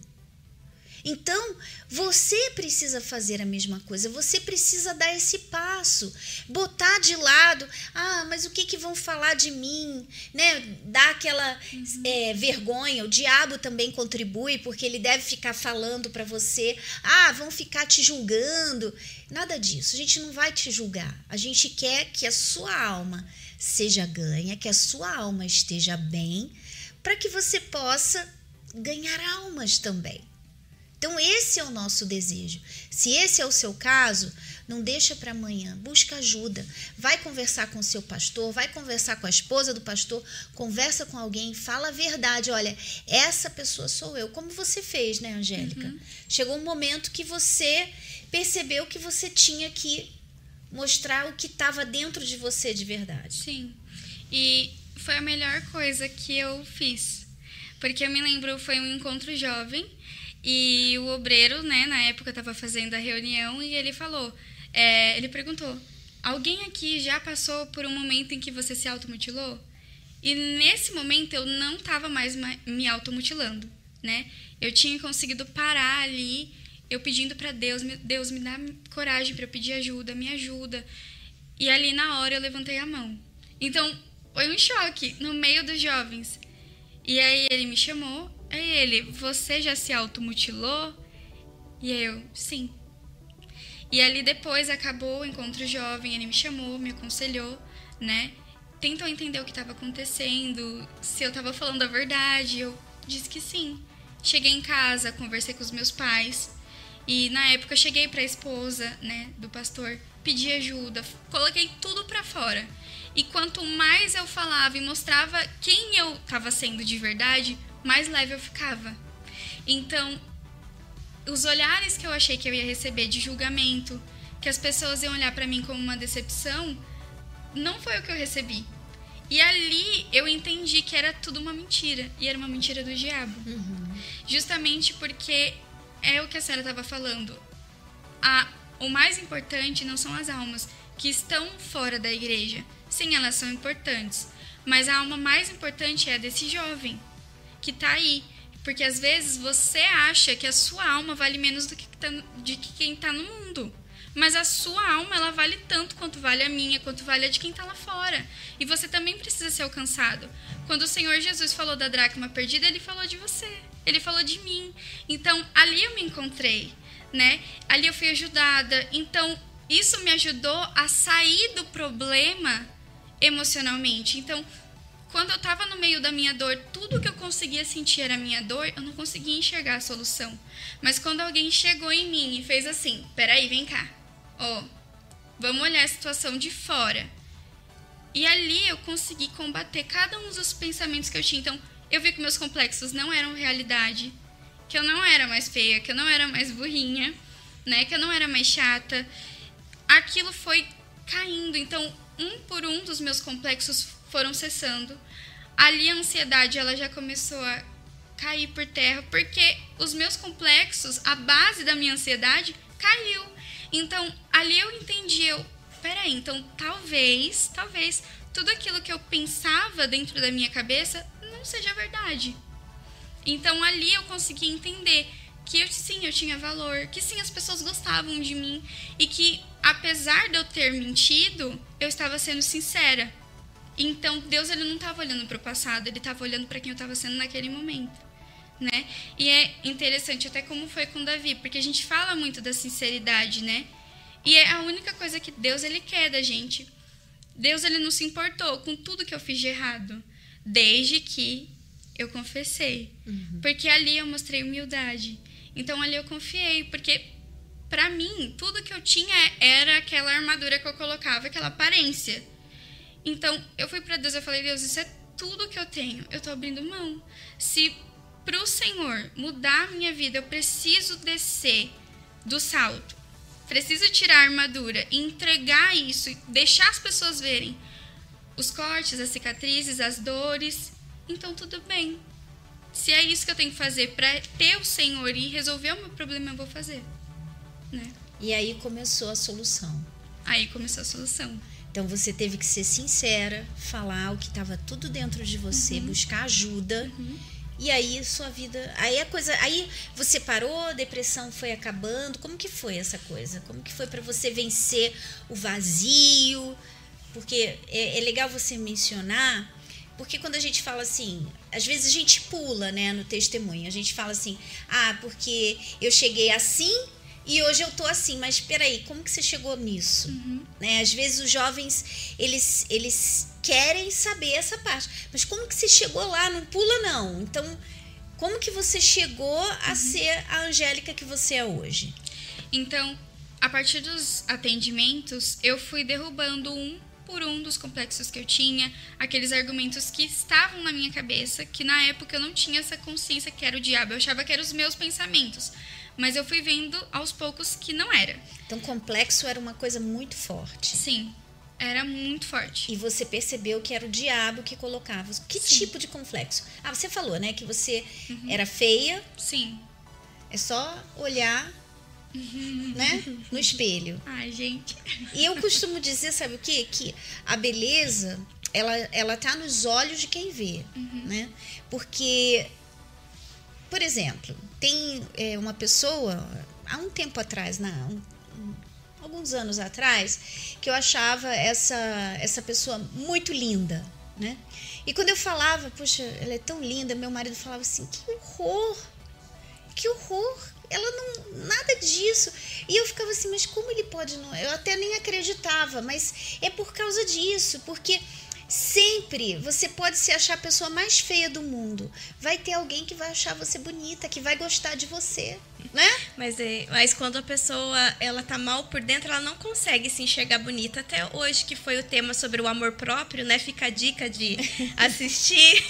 Então, você precisa fazer a mesma coisa, você precisa dar esse passo, botar de lado, ah, mas o que, que vão falar de mim, né? Dar aquela uhum. é, vergonha. O diabo também contribui, porque ele deve ficar falando para você, ah, vão ficar te julgando. Nada disso, a gente não vai te julgar. A gente quer que a sua alma seja ganha, que a sua alma esteja bem, para que você possa ganhar almas também. Então esse é o nosso desejo. Se esse é o seu caso, não deixa para amanhã, busca ajuda. Vai conversar com o seu pastor, vai conversar com a esposa do pastor, conversa com alguém, fala a verdade. Olha, essa pessoa sou eu, como você fez, né, Angélica? Uhum. Chegou um momento que você percebeu que você tinha que mostrar o que estava dentro de você de verdade. Sim. E foi a melhor coisa que eu fiz. Porque eu me lembro, foi um encontro jovem e o obreiro, né, na época estava fazendo a reunião e ele falou, é, ele perguntou, alguém aqui já passou por um momento em que você se automutilou? E nesse momento eu não estava mais me automutilando, né? Eu tinha conseguido parar ali, eu pedindo para Deus, Deus me dá coragem para eu pedir ajuda, me ajuda. E ali na hora eu levantei a mão. Então, foi um choque no meio dos jovens. E aí ele me chamou, Aí ele, você já se automutilou? E eu, sim. E ali depois acabou o encontro jovem, ele me chamou, me aconselhou, né? Tentou entender o que estava acontecendo, se eu estava falando a verdade. Eu disse que sim. Cheguei em casa, conversei com os meus pais. E na época cheguei para a esposa, né, do pastor, pedi ajuda, coloquei tudo para fora. E quanto mais eu falava e mostrava quem eu estava sendo de verdade, mais leve eu ficava. Então, os olhares que eu achei que eu ia receber de julgamento, que as pessoas iam olhar para mim como uma decepção, não foi o que eu recebi. E ali eu entendi que era tudo uma mentira. E era uma mentira do diabo. Uhum. Justamente porque é o que a senhora estava falando. A, o mais importante não são as almas que estão fora da igreja. Sim, elas são importantes. Mas a alma mais importante é a desse jovem que está aí. Porque às vezes você acha que a sua alma vale menos do que, tá, de que quem está no mundo. Mas a sua alma, ela vale tanto quanto vale a minha, quanto vale a de quem está lá fora. E você também precisa ser alcançado. Quando o Senhor Jesus falou da dracma perdida, ele falou de você. Ele falou de mim. Então, ali eu me encontrei, né? Ali eu fui ajudada. Então, isso me ajudou a sair do problema emocionalmente. Então, quando eu estava no meio da minha dor, tudo que eu conseguia sentir era minha dor, eu não conseguia enxergar a solução. Mas quando alguém chegou em mim e fez assim: peraí, vem cá ó, vamos olhar a situação de fora. E ali eu consegui combater cada um dos pensamentos que eu tinha. Então, eu vi que meus complexos não eram realidade, que eu não era mais feia, que eu não era mais burrinha, né, que eu não era mais chata. Aquilo foi caindo. Então, um por um dos meus complexos foram cessando. Ali a ansiedade ela já começou a cair por terra, porque os meus complexos, a base da minha ansiedade caiu. Então, ali eu entendi, eu, peraí, então talvez, talvez, tudo aquilo que eu pensava dentro da minha cabeça não seja verdade. Então, ali eu consegui entender que eu, sim, eu tinha valor, que sim, as pessoas gostavam de mim e que, apesar de eu ter mentido, eu estava sendo sincera. Então, Deus ele não estava olhando para o passado, ele estava olhando para quem eu estava sendo naquele momento né? E é interessante até como foi com Davi, porque a gente fala muito da sinceridade, né? E é a única coisa que Deus ele quer da gente. Deus ele não se importou com tudo que eu fiz de errado, desde que eu confessei. Uhum. Porque ali eu mostrei humildade. Então ali eu confiei, porque para mim tudo que eu tinha era aquela armadura que eu colocava, aquela aparência. Então eu fui para Deus e falei: "Deus, isso é tudo que eu tenho. Eu tô abrindo mão. Se para o Senhor mudar a minha vida, eu preciso descer do salto. Preciso tirar a armadura e entregar isso, deixar as pessoas verem os cortes, as cicatrizes, as dores. Então tudo bem. Se é isso que eu tenho que fazer para ter o Senhor e resolver o meu problema, eu vou fazer. Né? E aí começou a solução. Aí começou a solução. Então você teve que ser sincera, falar o que estava tudo dentro de você, uhum. buscar ajuda. Uhum e aí sua vida, aí a coisa, aí você parou, a depressão foi acabando. Como que foi essa coisa? Como que foi para você vencer o vazio? Porque é, é, legal você mencionar, porque quando a gente fala assim, às vezes a gente pula, né, no testemunho. A gente fala assim: "Ah, porque eu cheguei assim e hoje eu tô assim, mas peraí, como que você chegou nisso? Uhum. Né? Às vezes os jovens, eles, eles querem saber essa parte. Mas como que você chegou lá? Não pula não. Então, como que você chegou a uhum. ser a Angélica que você é hoje? Então, a partir dos atendimentos, eu fui derrubando um por um dos complexos que eu tinha, aqueles argumentos que estavam na minha cabeça, que na época eu não tinha essa consciência que era o diabo, eu achava que eram os meus pensamentos. Mas eu fui vendo aos poucos que não era. Então, complexo era uma coisa muito forte. Sim, era muito forte. E você percebeu que era o diabo que colocava. Que Sim. tipo de complexo? Ah, você falou, né, que você uhum. era feia. Sim. É só olhar, uhum. né, no espelho. Ai, gente. E eu costumo dizer, sabe o quê? Que a beleza, ela, ela tá nos olhos de quem vê, uhum. né? Porque, por exemplo, tem é, uma pessoa, há um tempo atrás, na, um, alguns anos atrás, que eu achava essa, essa pessoa muito linda, né? E quando eu falava, puxa, ela é tão linda, meu marido falava assim, que horror, que horror, ela não, nada disso. E eu ficava assim, mas como ele pode não? Eu até nem acreditava, mas é por causa disso, porque Sempre você pode se achar a pessoa mais feia do mundo. Vai ter alguém que vai achar você bonita, que vai gostar de você. Né? Mas, é, mas quando a pessoa ela tá mal por dentro, ela não consegue se enxergar bonita. Até hoje, que foi o tema sobre o amor próprio, né? Fica a dica de assistir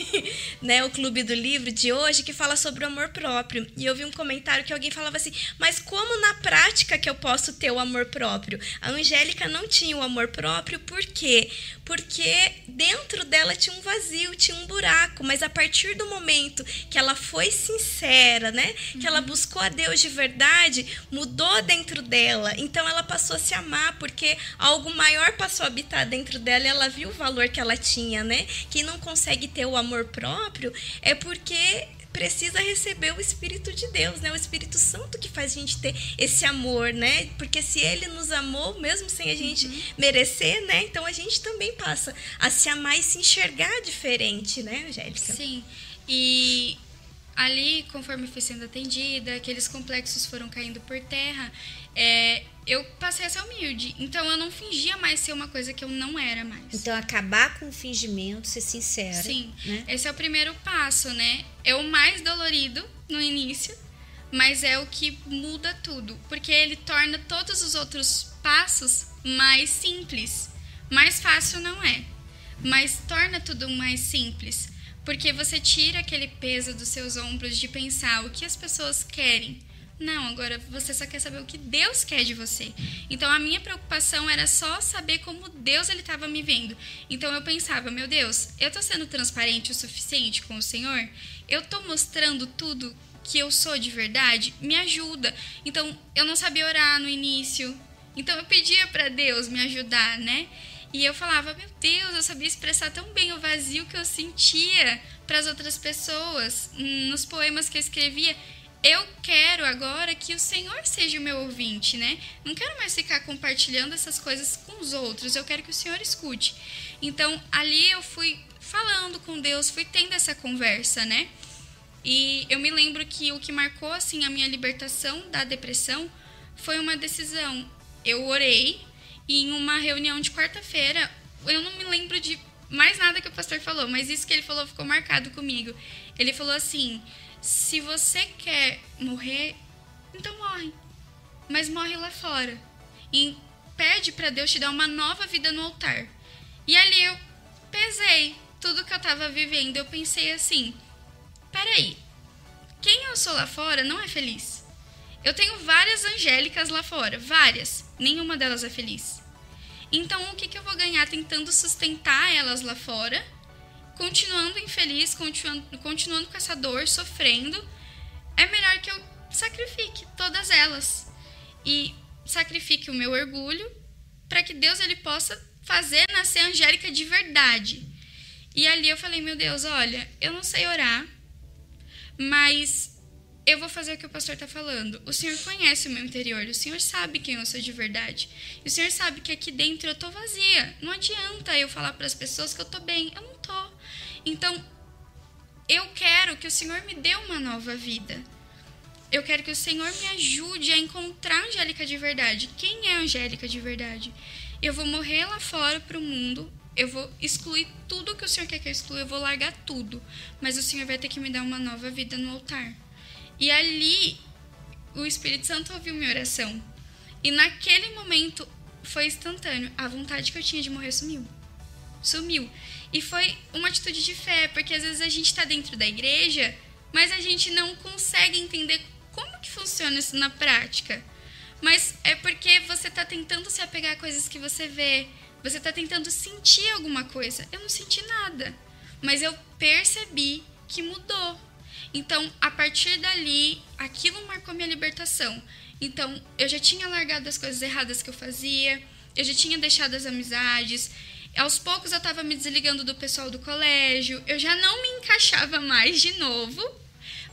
né, o Clube do Livro de hoje, que fala sobre o amor próprio. E eu vi um comentário que alguém falava assim, mas como na prática que eu posso ter o amor próprio? A Angélica não tinha o amor próprio, por quê? Porque dentro dela tinha um vazio, tinha um buraco, mas a partir do momento que ela foi sincera, né? Que ela buscou a Deus de verdade, mudou dentro dela. Então ela passou a se amar porque algo maior passou a habitar dentro dela e ela viu o valor que ela tinha, né? Quem não consegue ter o amor próprio é porque precisa receber o Espírito de Deus, né? O Espírito Santo que faz a gente ter esse amor, né? Porque se ele nos amou, mesmo sem a gente uhum. merecer, né? Então a gente também passa a se amar e se enxergar diferente, né, Angélica? Sim. E ali, conforme fui sendo atendida, aqueles complexos foram caindo por terra, é, eu passei a ser humilde. Então eu não fingia mais ser uma coisa que eu não era mais. Então acabar com o fingimento, ser sincera. Sim. Né? Esse é o primeiro passo, né? É o mais dolorido no início, mas é o que muda tudo. Porque ele torna todos os outros passos mais simples. Mais fácil não é, mas torna tudo mais simples. Porque você tira aquele peso dos seus ombros de pensar o que as pessoas querem. Não, agora você só quer saber o que Deus quer de você. Então a minha preocupação era só saber como Deus ele estava me vendo. Então eu pensava, meu Deus, eu estou sendo transparente o suficiente com o Senhor? Eu estou mostrando tudo que eu sou de verdade? Me ajuda. Então eu não sabia orar no início. Então eu pedia para Deus me ajudar, né? E eu falava, meu Deus, eu sabia expressar tão bem o vazio que eu sentia para as outras pessoas nos poemas que eu escrevia. Eu quero agora que o Senhor seja o meu ouvinte, né? Não quero mais ficar compartilhando essas coisas com os outros, eu quero que o Senhor escute. Então, ali eu fui falando com Deus, fui tendo essa conversa, né? E eu me lembro que o que marcou assim a minha libertação da depressão foi uma decisão. Eu orei em uma reunião de quarta-feira, eu não me lembro de mais nada que o pastor falou, mas isso que ele falou ficou marcado comigo. Ele falou assim: se você quer morrer, então morre. Mas morre lá fora. E pede para Deus te dar uma nova vida no altar. E ali eu pesei tudo que eu estava vivendo. Eu pensei assim: peraí, quem eu sou lá fora não é feliz. Eu tenho várias angélicas lá fora, várias. Nenhuma delas é feliz. Então, o que, que eu vou ganhar tentando sustentar elas lá fora, continuando infeliz, continuando, continuando com essa dor, sofrendo? É melhor que eu sacrifique todas elas e sacrifique o meu orgulho para que Deus ele possa fazer nascer Angélica de verdade. E ali eu falei, meu Deus, olha, eu não sei orar, mas eu vou fazer o que o pastor está falando. O Senhor conhece o meu interior, o Senhor sabe quem eu sou de verdade. E o Senhor sabe que aqui dentro eu tô vazia. Não adianta eu falar para as pessoas que eu tô bem, eu não tô. Então, eu quero que o Senhor me dê uma nova vida. Eu quero que o Senhor me ajude a encontrar a Angélica de verdade. Quem é a Angélica de verdade? Eu vou morrer lá fora pro mundo. Eu vou excluir tudo que o Senhor quer que eu exclua. Eu vou largar tudo. Mas o Senhor vai ter que me dar uma nova vida no altar. E ali o Espírito Santo ouviu minha oração. E naquele momento foi instantâneo. A vontade que eu tinha de morrer sumiu. Sumiu. E foi uma atitude de fé, porque às vezes a gente está dentro da igreja, mas a gente não consegue entender como que funciona isso na prática. Mas é porque você está tentando se apegar a coisas que você vê. Você está tentando sentir alguma coisa. Eu não senti nada. Mas eu percebi que mudou. Então, a partir dali, aquilo marcou minha libertação. Então, eu já tinha largado as coisas erradas que eu fazia, eu já tinha deixado as amizades. Aos poucos eu estava me desligando do pessoal do colégio, eu já não me encaixava mais de novo,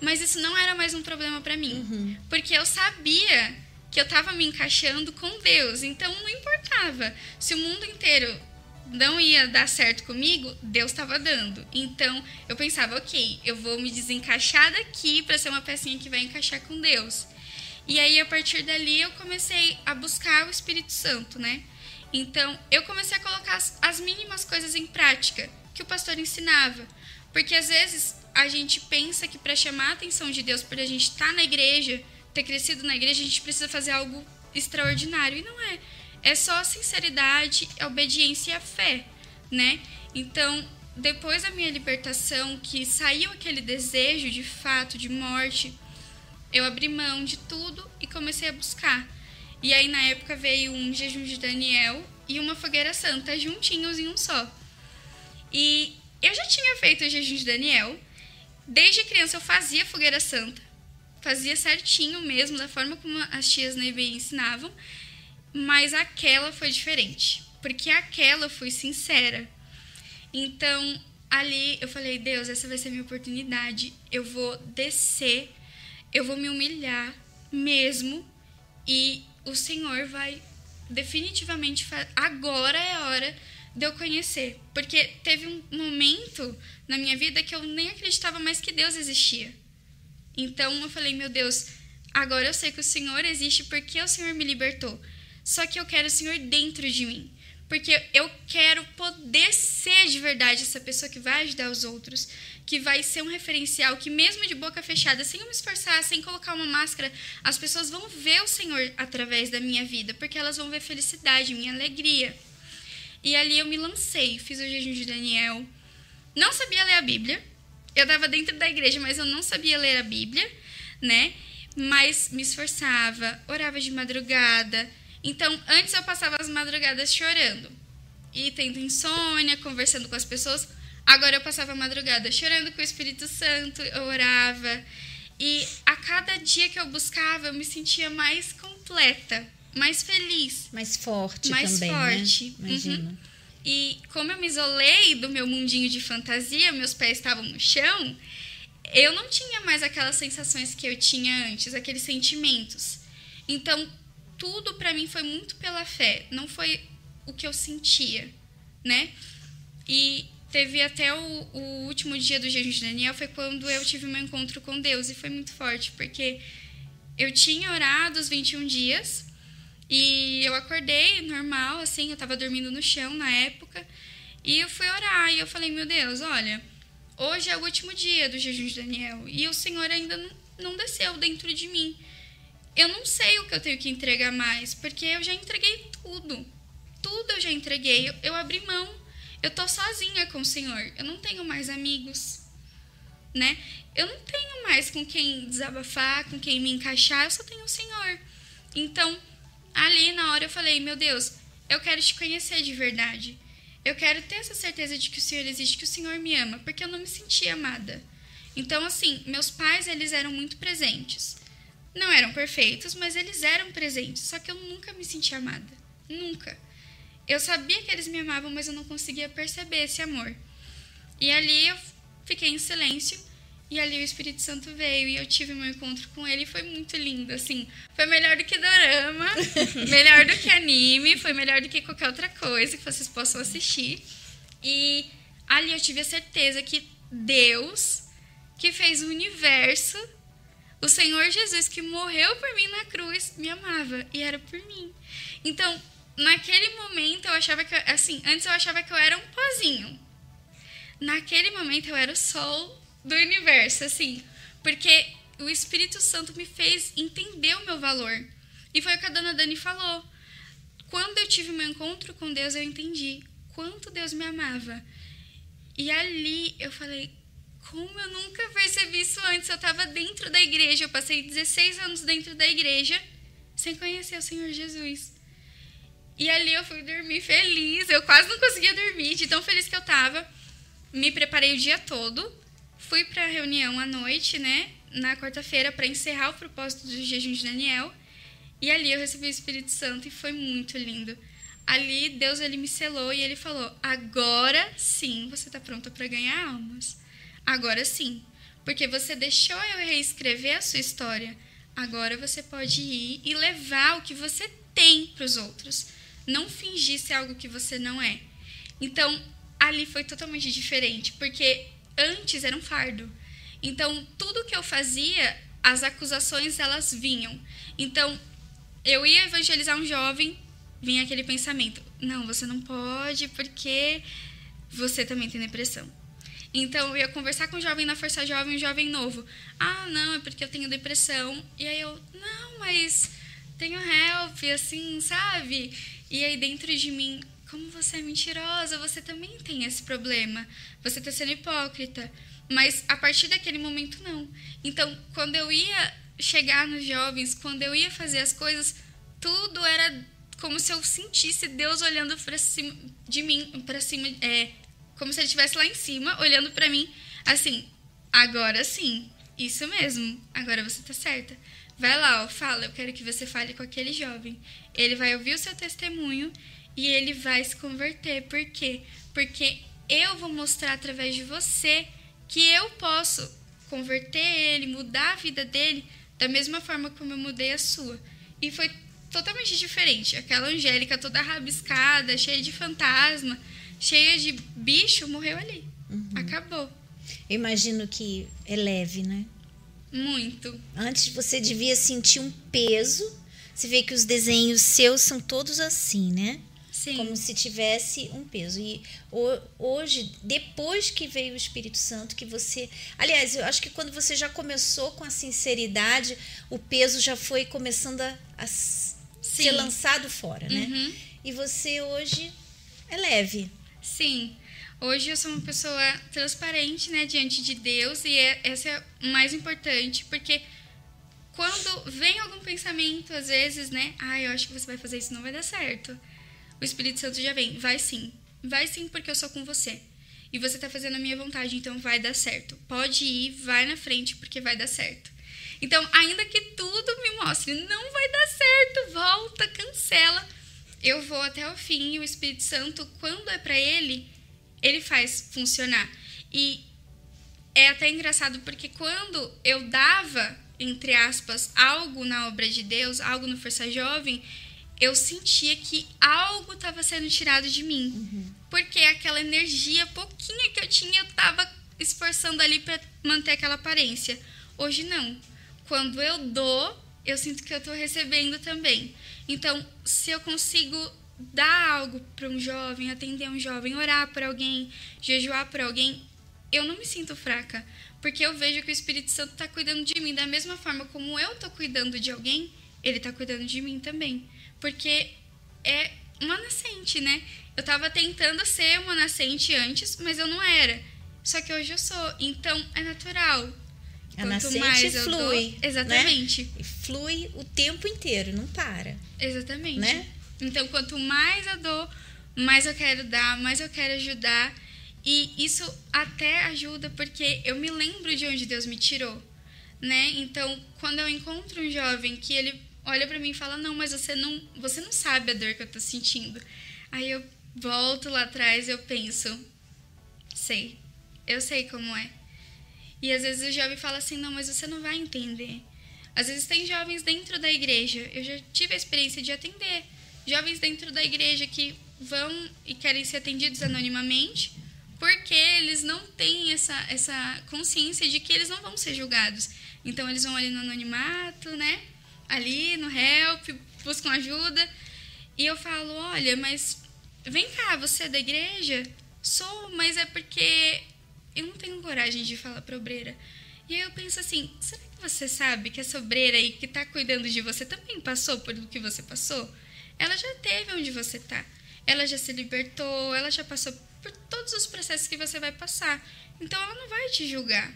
mas isso não era mais um problema para mim, uhum. porque eu sabia que eu estava me encaixando com Deus, então não importava se o mundo inteiro não ia dar certo comigo, Deus estava dando. Então eu pensava, ok, eu vou me desencaixar daqui para ser uma pecinha que vai encaixar com Deus. E aí a partir dali eu comecei a buscar o Espírito Santo, né? Então eu comecei a colocar as, as mínimas coisas em prática que o pastor ensinava, porque às vezes a gente pensa que para chamar a atenção de Deus, para a gente estar tá na igreja, ter crescido na igreja, a gente precisa fazer algo extraordinário. E não é. É só sinceridade, a obediência e a fé, né? Então, depois da minha libertação, que saiu aquele desejo de fato de morte, eu abri mão de tudo e comecei a buscar. E aí, na época, veio um jejum de Daniel e uma fogueira santa, juntinhos em um só. E eu já tinha feito o jejum de Daniel. Desde criança eu fazia fogueira santa. Fazia certinho mesmo, da forma como as tias na IBI ensinavam. Mas aquela foi diferente. Porque aquela eu fui sincera. Então, ali eu falei, Deus, essa vai ser minha oportunidade. Eu vou descer, eu vou me humilhar mesmo. E o Senhor vai definitivamente. Agora é a hora de eu conhecer. Porque teve um momento na minha vida que eu nem acreditava mais que Deus existia. Então eu falei, meu Deus, agora eu sei que o Senhor existe porque o Senhor me libertou. Só que eu quero o Senhor dentro de mim. Porque eu quero poder ser de verdade essa pessoa que vai ajudar os outros, que vai ser um referencial, que mesmo de boca fechada, sem eu me esforçar, sem colocar uma máscara, as pessoas vão ver o Senhor através da minha vida, porque elas vão ver felicidade, minha alegria. E ali eu me lancei, fiz o jejum de Daniel. Não sabia ler a Bíblia. Eu estava dentro da igreja, mas eu não sabia ler a Bíblia, né? Mas me esforçava, orava de madrugada. Então, antes eu passava as madrugadas chorando e tendo insônia, conversando com as pessoas. Agora eu passava a madrugada chorando com o Espírito Santo, eu orava. E a cada dia que eu buscava, eu me sentia mais completa, mais feliz. Mais forte mais também, forte. né? Imagina. Uhum. E como eu me isolei do meu mundinho de fantasia, meus pés estavam no chão, eu não tinha mais aquelas sensações que eu tinha antes, aqueles sentimentos. Então, tudo para mim foi muito pela fé, não foi o que eu sentia, né? E teve até o, o último dia do jejum de Daniel, foi quando eu tive meu encontro com Deus, e foi muito forte, porque eu tinha orado os 21 dias, e eu acordei normal, assim, eu tava dormindo no chão na época. E eu fui orar e eu falei, meu Deus, olha, hoje é o último dia do jejum de Daniel e o Senhor ainda não, não desceu dentro de mim. Eu não sei o que eu tenho que entregar mais, porque eu já entreguei tudo. Tudo eu já entreguei. Eu, eu abri mão. Eu tô sozinha com o Senhor. Eu não tenho mais amigos, né? Eu não tenho mais com quem desabafar, com quem me encaixar. Eu só tenho o Senhor. Então, ali na hora eu falei: Meu Deus, eu quero te conhecer de verdade. Eu quero ter essa certeza de que o Senhor existe, que o Senhor me ama, porque eu não me sentia amada. Então, assim, meus pais, eles eram muito presentes. Não eram perfeitos, mas eles eram presentes. Só que eu nunca me sentia amada. Nunca. Eu sabia que eles me amavam, mas eu não conseguia perceber esse amor. E ali eu fiquei em silêncio e ali o Espírito Santo veio e eu tive meu encontro com ele e foi muito lindo, assim. Foi melhor do que dorama, melhor do que anime, foi melhor do que qualquer outra coisa que vocês possam assistir. E ali eu tive a certeza que Deus, que fez o universo, o Senhor Jesus que morreu por mim na cruz, me amava e era por mim. Então, naquele momento eu achava que, assim, antes eu achava que eu era um pozinho. Naquele momento eu era o sol do universo, assim, porque o Espírito Santo me fez entender o meu valor. E foi o que a dona Dani falou. Quando eu tive meu encontro com Deus, eu entendi quanto Deus me amava. E ali eu falei, como eu nunca percebi isso antes? Eu estava dentro da igreja, eu passei 16 anos dentro da igreja sem conhecer o Senhor Jesus. E ali eu fui dormir feliz, eu quase não conseguia dormir, de tão feliz que eu estava. Me preparei o dia todo Fui para a reunião à noite, né, na quarta-feira, para encerrar o propósito do jejum de Daniel. E ali eu recebi o Espírito Santo e foi muito lindo. Ali Deus ele me selou e ele falou: "Agora sim, você está pronta para ganhar almas. Agora sim, porque você deixou eu reescrever a sua história. Agora você pode ir e levar o que você tem para os outros. Não fingir ser algo que você não é." Então, ali foi totalmente diferente, porque antes era um fardo. Então, tudo que eu fazia, as acusações elas vinham. Então, eu ia evangelizar um jovem, vinha aquele pensamento: não, você não pode porque você também tem depressão. Então, eu ia conversar com um jovem na Força Jovem, um jovem novo. Ah, não, é porque eu tenho depressão. E aí eu, não, mas tenho help, assim, sabe? E aí dentro de mim, como você é mentirosa, você também tem esse problema. Você está sendo hipócrita. Mas a partir daquele momento, não. Então, quando eu ia chegar nos jovens, quando eu ia fazer as coisas, tudo era como se eu sentisse Deus olhando para cima de mim, para cima, é, como se ele estivesse lá em cima, olhando para mim, assim, agora sim, isso mesmo, agora você tá certa. Vai lá, ó, fala, eu quero que você fale com aquele jovem. Ele vai ouvir o seu testemunho e ele vai se converter. Por quê? Porque eu vou mostrar através de você que eu posso converter ele, mudar a vida dele da mesma forma como eu mudei a sua. E foi totalmente diferente. Aquela Angélica toda rabiscada, cheia de fantasma, cheia de bicho, morreu ali. Uhum. Acabou. Eu imagino que é leve, né? Muito. Antes você devia sentir um peso. Você vê que os desenhos seus são todos assim, né? Sim. Como se tivesse um peso. E hoje, depois que veio o Espírito Santo, que você. Aliás, eu acho que quando você já começou com a sinceridade, o peso já foi começando a, a ser lançado fora, né? Uhum. E você hoje é leve. Sim. Hoje eu sou uma pessoa transparente, né, diante de Deus, e é, essa é o mais importante, porque quando vem algum pensamento, às vezes, né, ah, eu acho que você vai fazer isso, não vai dar certo. O Espírito Santo já vem, vai sim, vai sim, porque eu sou com você. E você tá fazendo a minha vontade, então vai dar certo. Pode ir, vai na frente, porque vai dar certo. Então, ainda que tudo me mostre, não vai dar certo, volta, cancela. Eu vou até o fim e o Espírito Santo, quando é para ele, ele faz funcionar. E é até engraçado porque quando eu dava, entre aspas, algo na obra de Deus, algo no Força Jovem, eu sentia que algo estava sendo tirado de mim. Uhum. Porque aquela energia pouquinha que eu tinha, eu estava esforçando ali para manter aquela aparência. Hoje não quando eu dou, eu sinto que eu estou recebendo também. Então, se eu consigo dar algo para um jovem, atender um jovem, orar por alguém, jejuar por alguém, eu não me sinto fraca, porque eu vejo que o Espírito Santo está cuidando de mim da mesma forma como eu estou cuidando de alguém, ele está cuidando de mim também, porque é uma nascente, né? Eu estava tentando ser uma nascente antes, mas eu não era. Só que hoje eu sou, então é natural. A Quanto nascente flui. Dou, exatamente. Né? Flui o tempo inteiro, não para. Exatamente. Né? Então, quanto mais eu dou, mais eu quero dar, mais eu quero ajudar. E isso até ajuda porque eu me lembro de onde Deus me tirou, né? Então, quando eu encontro um jovem que ele olha para mim e fala: "Não, mas você não, você não sabe a dor que eu tô sentindo". Aí eu volto lá atrás e eu penso: "Sei. Eu sei como é". E às vezes o jovem fala assim: não, mas você não vai entender. Às vezes tem jovens dentro da igreja. Eu já tive a experiência de atender jovens dentro da igreja que vão e querem ser atendidos anonimamente porque eles não têm essa, essa consciência de que eles não vão ser julgados. Então eles vão ali no anonimato, né? Ali no help, buscam ajuda. E eu falo: olha, mas vem cá, você é da igreja? Sou, mas é porque eu não tenho coragem de falar pra obreira. E aí eu penso assim, será que você sabe que essa obreira aí que tá cuidando de você também passou por o que você passou? Ela já teve onde você tá. Ela já se libertou, ela já passou por todos os processos que você vai passar. Então ela não vai te julgar.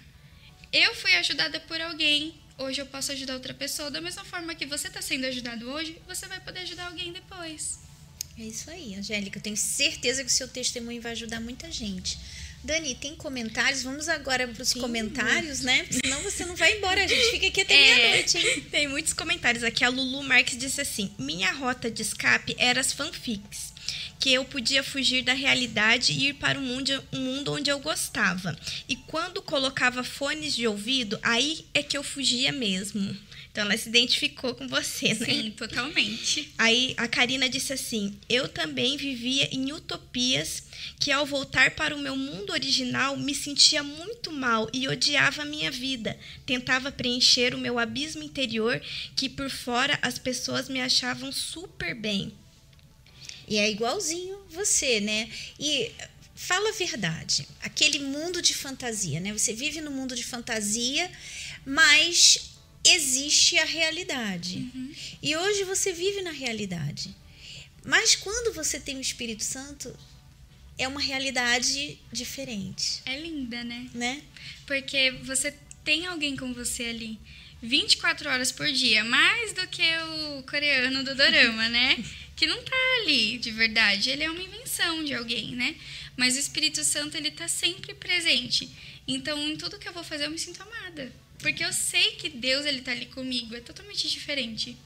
Eu fui ajudada por alguém, hoje eu posso ajudar outra pessoa. Da mesma forma que você está sendo ajudado hoje, você vai poder ajudar alguém depois. É isso aí, Angélica. Eu tenho certeza que o seu testemunho vai ajudar muita gente. Dani, tem comentários? Vamos agora para os comentários, né? Senão você não vai embora, a gente fica aqui até é, meia-noite, hein? Tem muitos comentários aqui. A Lulu Marques disse assim: Minha rota de escape era as fanfics. Que eu podia fugir da realidade e ir para um mundo, um mundo onde eu gostava. E quando colocava fones de ouvido, aí é que eu fugia mesmo. Então ela se identificou com você, né? Sim, totalmente. Aí a Karina disse assim: Eu também vivia em utopias que ao voltar para o meu mundo original me sentia muito mal e odiava a minha vida. Tentava preencher o meu abismo interior que por fora as pessoas me achavam super bem. E é igualzinho você, né? E fala a verdade. Aquele mundo de fantasia, né? Você vive no mundo de fantasia, mas existe a realidade. Uhum. E hoje você vive na realidade. Mas quando você tem o Espírito Santo, é uma realidade diferente. É linda, né? Né? Porque você tem alguém com você ali 24 horas por dia, mais do que o coreano do dorama, né? Que não tá ali de verdade, ele é uma invenção de alguém, né? Mas o Espírito Santo ele tá sempre presente. Então, em tudo que eu vou fazer, eu me sinto amada, porque eu sei que Deus ele tá ali comigo, é totalmente diferente.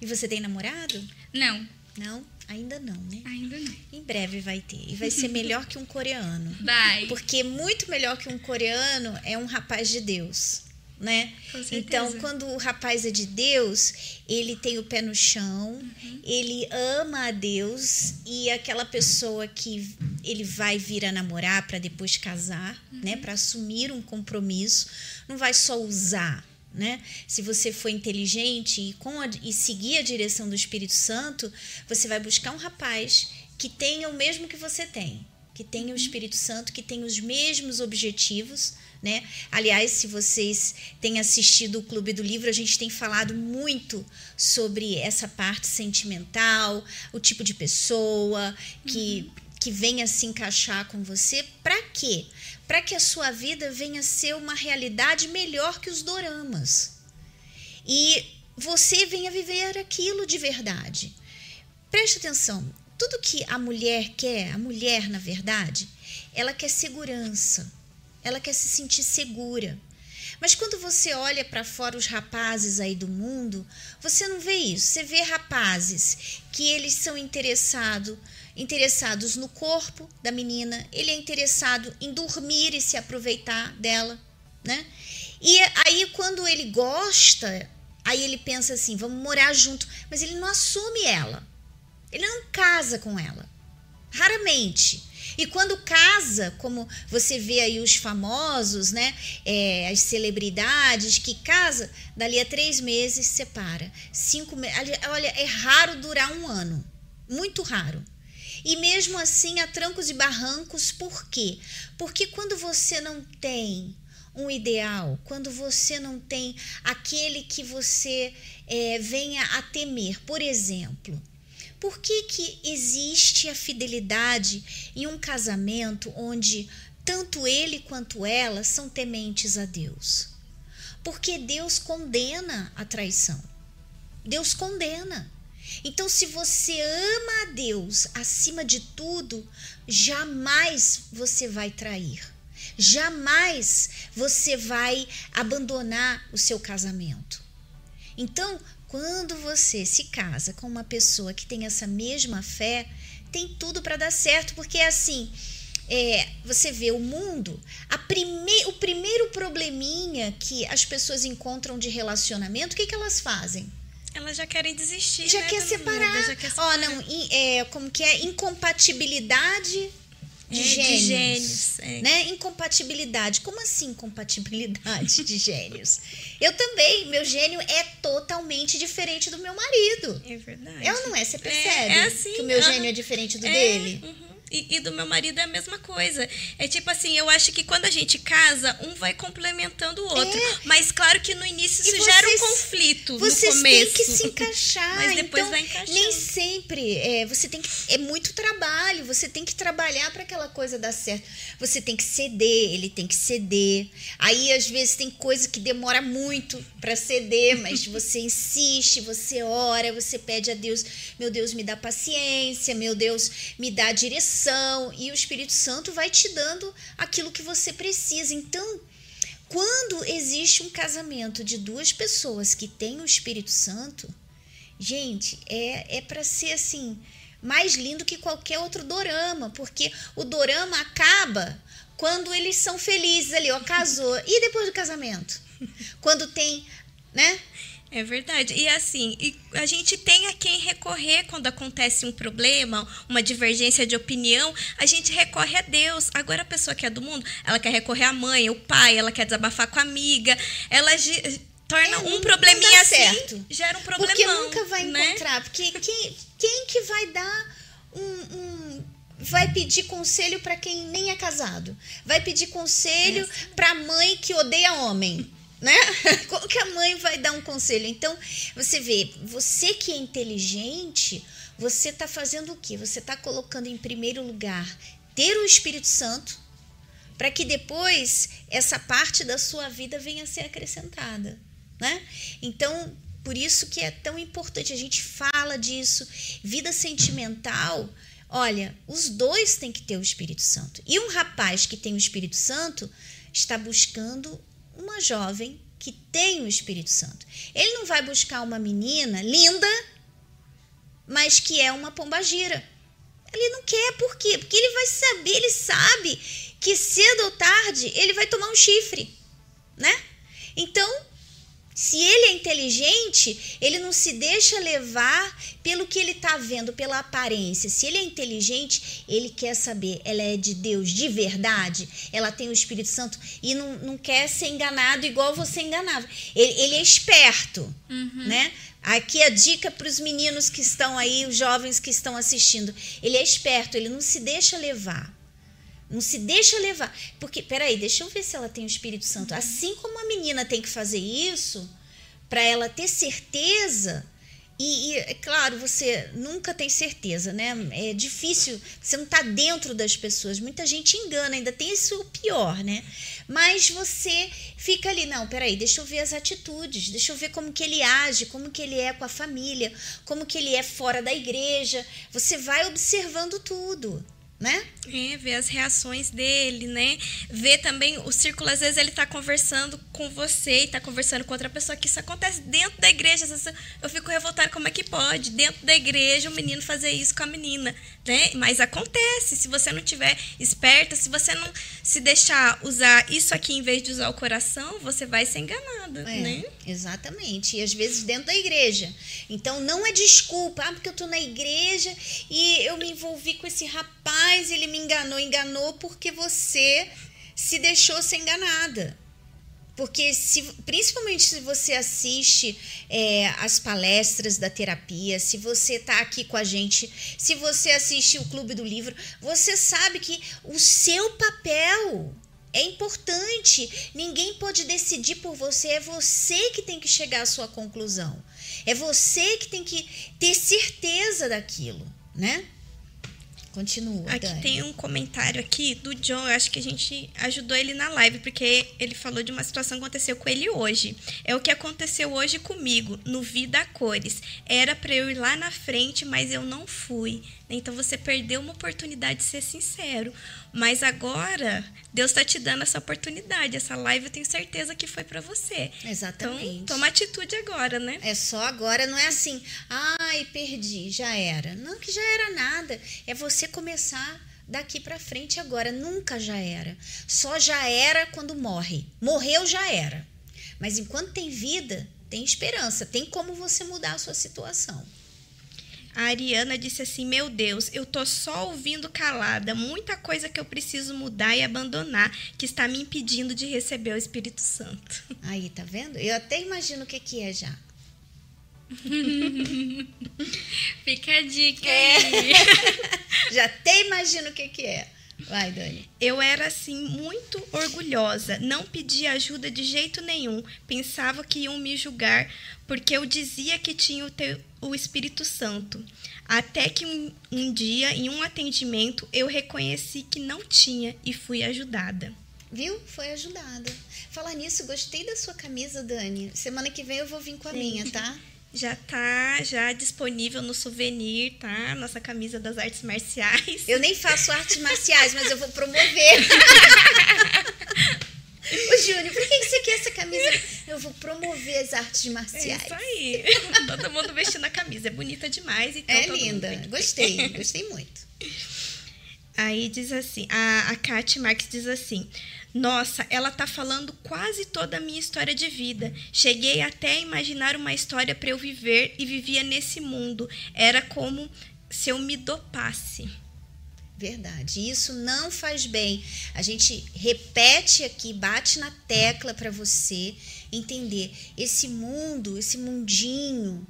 E você tem namorado? Não. Não? Ainda não, né? Ainda não. Em breve vai ter. E vai ser melhor que um coreano. Vai. Porque muito melhor que um coreano é um rapaz de Deus. Né? Então, quando o rapaz é de Deus, ele tem o pé no chão, uhum. ele ama a Deus e aquela pessoa que ele vai vir a namorar para depois casar, né? uhum. né? Para assumir um compromisso, não vai só usar né? Se você for inteligente e, com a, e seguir a direção do Espírito Santo, você vai buscar um rapaz que tenha o mesmo que você tem, que tenha o uhum. Espírito Santo, que tenha os mesmos objetivos, né? Aliás, se vocês têm assistido o Clube do Livro, a gente tem falado muito sobre essa parte sentimental, o tipo de pessoa que, uhum. que venha se encaixar com você. Para quê? para que a sua vida venha a ser uma realidade melhor que os doramas. E você venha viver aquilo de verdade. Preste atenção, tudo que a mulher quer, a mulher, na verdade, ela quer segurança. Ela quer se sentir segura. Mas quando você olha para fora os rapazes aí do mundo, você não vê isso. Você vê rapazes que eles são interessados interessados no corpo da menina, ele é interessado em dormir e se aproveitar dela, né? E aí quando ele gosta, aí ele pensa assim, vamos morar junto, mas ele não assume ela. Ele não casa com ela. Raramente. E quando casa, como você vê aí os famosos, né? É, as celebridades que casa, dali a três meses separa. Cinco meses. Olha, é raro durar um ano. Muito raro. E mesmo assim, há trancos e barrancos, por quê? Porque quando você não tem um ideal, quando você não tem aquele que você é, venha a temer, por exemplo, por que, que existe a fidelidade em um casamento onde tanto ele quanto ela são tementes a Deus? Porque Deus condena a traição. Deus condena. Então, se você ama a Deus acima de tudo, jamais você vai trair. Jamais você vai abandonar o seu casamento. Então, quando você se casa com uma pessoa que tem essa mesma fé, tem tudo para dar certo, porque é assim. É, você vê o mundo, prime o primeiro probleminha que as pessoas encontram de relacionamento, o que, que elas fazem? Elas já querem desistir. Já, né, quer, separar. já quer separar. Ó, não, é, como que é? Incompatibilidade de é, gênios. De gênios é. né? Incompatibilidade. Como assim incompatibilidade de gênios? Eu também, meu gênio é totalmente diferente do meu marido. É verdade. Eu não é, você percebe é, é assim, que o meu gênio é diferente do é, dele? Uh -huh. E, e, do meu marido é a mesma coisa. É tipo assim, eu acho que quando a gente casa, um vai complementando o outro. É. Mas claro que no início isso vocês, gera um conflito vocês no começo. têm que se encaixar. Mas depois então, vai encaixar. Nem sempre. É, você tem que, é muito trabalho. Você tem que trabalhar para aquela coisa dar certo. Você tem que ceder, ele tem que ceder. Aí, às vezes, tem coisa que demora muito para ceder, mas você insiste, você ora, você pede a Deus, meu Deus, me dá paciência, meu Deus, me dá direção e o Espírito Santo vai te dando aquilo que você precisa. Então, quando existe um casamento de duas pessoas que têm o Espírito Santo, gente, é, é para ser assim mais lindo que qualquer outro dorama, porque o dorama acaba quando eles são felizes ali, ó, casou. E depois do casamento? Quando tem, né? É verdade. E assim, a gente tem a quem recorrer quando acontece um problema, uma divergência de opinião, a gente recorre a Deus. Agora a pessoa que é do mundo, ela quer recorrer à mãe, ao pai, ela quer desabafar com a amiga, ela torna é, um probleminha assim, certo. gera um problema. Porque nunca vai né? encontrar, porque quem, quem que vai dar um, um vai pedir conselho para quem nem é casado. Vai pedir conselho para mãe que odeia homem. Né? Como que a mãe vai dar um conselho? Então, você vê, você que é inteligente, você está fazendo o quê? Você está colocando em primeiro lugar ter o Espírito Santo, para que depois essa parte da sua vida venha a ser acrescentada. Né? Então, por isso que é tão importante, a gente fala disso. Vida sentimental, olha, os dois têm que ter o Espírito Santo. E um rapaz que tem o Espírito Santo está buscando uma jovem que tem o Espírito Santo. Ele não vai buscar uma menina linda, mas que é uma pombagira. Ele não quer, por quê? Porque ele vai saber, ele sabe que cedo ou tarde ele vai tomar um chifre, né? Então, se ele é inteligente, ele não se deixa levar pelo que ele está vendo, pela aparência. Se ele é inteligente, ele quer saber, ela é de Deus de verdade, ela tem o Espírito Santo e não, não quer ser enganado igual você enganava. Ele, ele é esperto, uhum. né? Aqui a dica para os meninos que estão aí, os jovens que estão assistindo. Ele é esperto, ele não se deixa levar. Não se deixa levar. Porque, peraí, deixa eu ver se ela tem o Espírito Santo. Assim como a menina tem que fazer isso, para ela ter certeza. E, e, é claro, você nunca tem certeza, né? É difícil, você não está dentro das pessoas. Muita gente engana, ainda tem isso pior, né? Mas você fica ali, não, peraí, deixa eu ver as atitudes, deixa eu ver como que ele age, como que ele é com a família, como que ele é fora da igreja. Você vai observando tudo né? É, ver as reações dele, né? Ver também o círculo, às vezes ele tá conversando com você e tá conversando com outra pessoa, que isso acontece dentro da igreja. Às vezes eu fico revoltada, como é que pode? Dentro da igreja o menino fazer isso com a menina, né? Mas acontece, se você não tiver esperta, se você não se deixar usar isso aqui em vez de usar o coração, você vai ser enganada, é, né? Exatamente. E às vezes dentro da igreja. Então não é desculpa, ah, porque eu tô na igreja e eu me envolvi com esse rapaz ele me enganou, enganou porque você se deixou ser enganada. Porque se, principalmente se você assiste é, as palestras da terapia, se você está aqui com a gente, se você assiste o Clube do Livro, você sabe que o seu papel é importante. Ninguém pode decidir por você, é você que tem que chegar à sua conclusão. É você que tem que ter certeza daquilo, né? Continua. Aqui Dani. tem um comentário aqui do John. Eu acho que a gente ajudou ele na live, porque ele falou de uma situação que aconteceu com ele hoje. É o que aconteceu hoje comigo, no Vida Cores. Era para eu ir lá na frente, mas eu não fui. Então você perdeu uma oportunidade de ser sincero. Mas agora, Deus está te dando essa oportunidade. Essa live eu tenho certeza que foi para você. Exatamente. Então, toma atitude agora, né? É só agora, não é assim, ai, perdi, já era. Não que já era nada. É você começar daqui para frente agora. Nunca já era. Só já era quando morre. Morreu, já era. Mas enquanto tem vida, tem esperança. Tem como você mudar a sua situação. A Ariana disse assim: Meu Deus, eu tô só ouvindo calada. Muita coisa que eu preciso mudar e abandonar que está me impedindo de receber o Espírito Santo. Aí, tá vendo? Eu até imagino o que, que é já. Fica a dica é. aí. já até imagino o que, que é. Vai, Dani. Eu era assim muito orgulhosa, não pedia ajuda de jeito nenhum. Pensava que iam me julgar porque eu dizia que tinha o, te, o Espírito Santo. Até que um, um dia, em um atendimento, eu reconheci que não tinha e fui ajudada. Viu? Foi ajudada. Falar nisso, gostei da sua camisa, Dani. Semana que vem eu vou vir com a Sim. minha, tá? Já tá já disponível no souvenir, tá? Nossa camisa das artes marciais. Eu nem faço artes marciais, mas eu vou promover. Ô, Júnior, por que você quer essa camisa? Eu vou promover as artes marciais. É isso aí. Todo mundo vestindo a camisa. É bonita demais. Então é linda. Gostei, gostei muito. Aí diz assim, a, a Kátia Marques diz assim, nossa, ela tá falando quase toda a minha história de vida. Cheguei até a imaginar uma história para eu viver e vivia nesse mundo. Era como se eu me dopasse. Verdade. Isso não faz bem. A gente repete aqui, bate na tecla para você entender esse mundo, esse mundinho,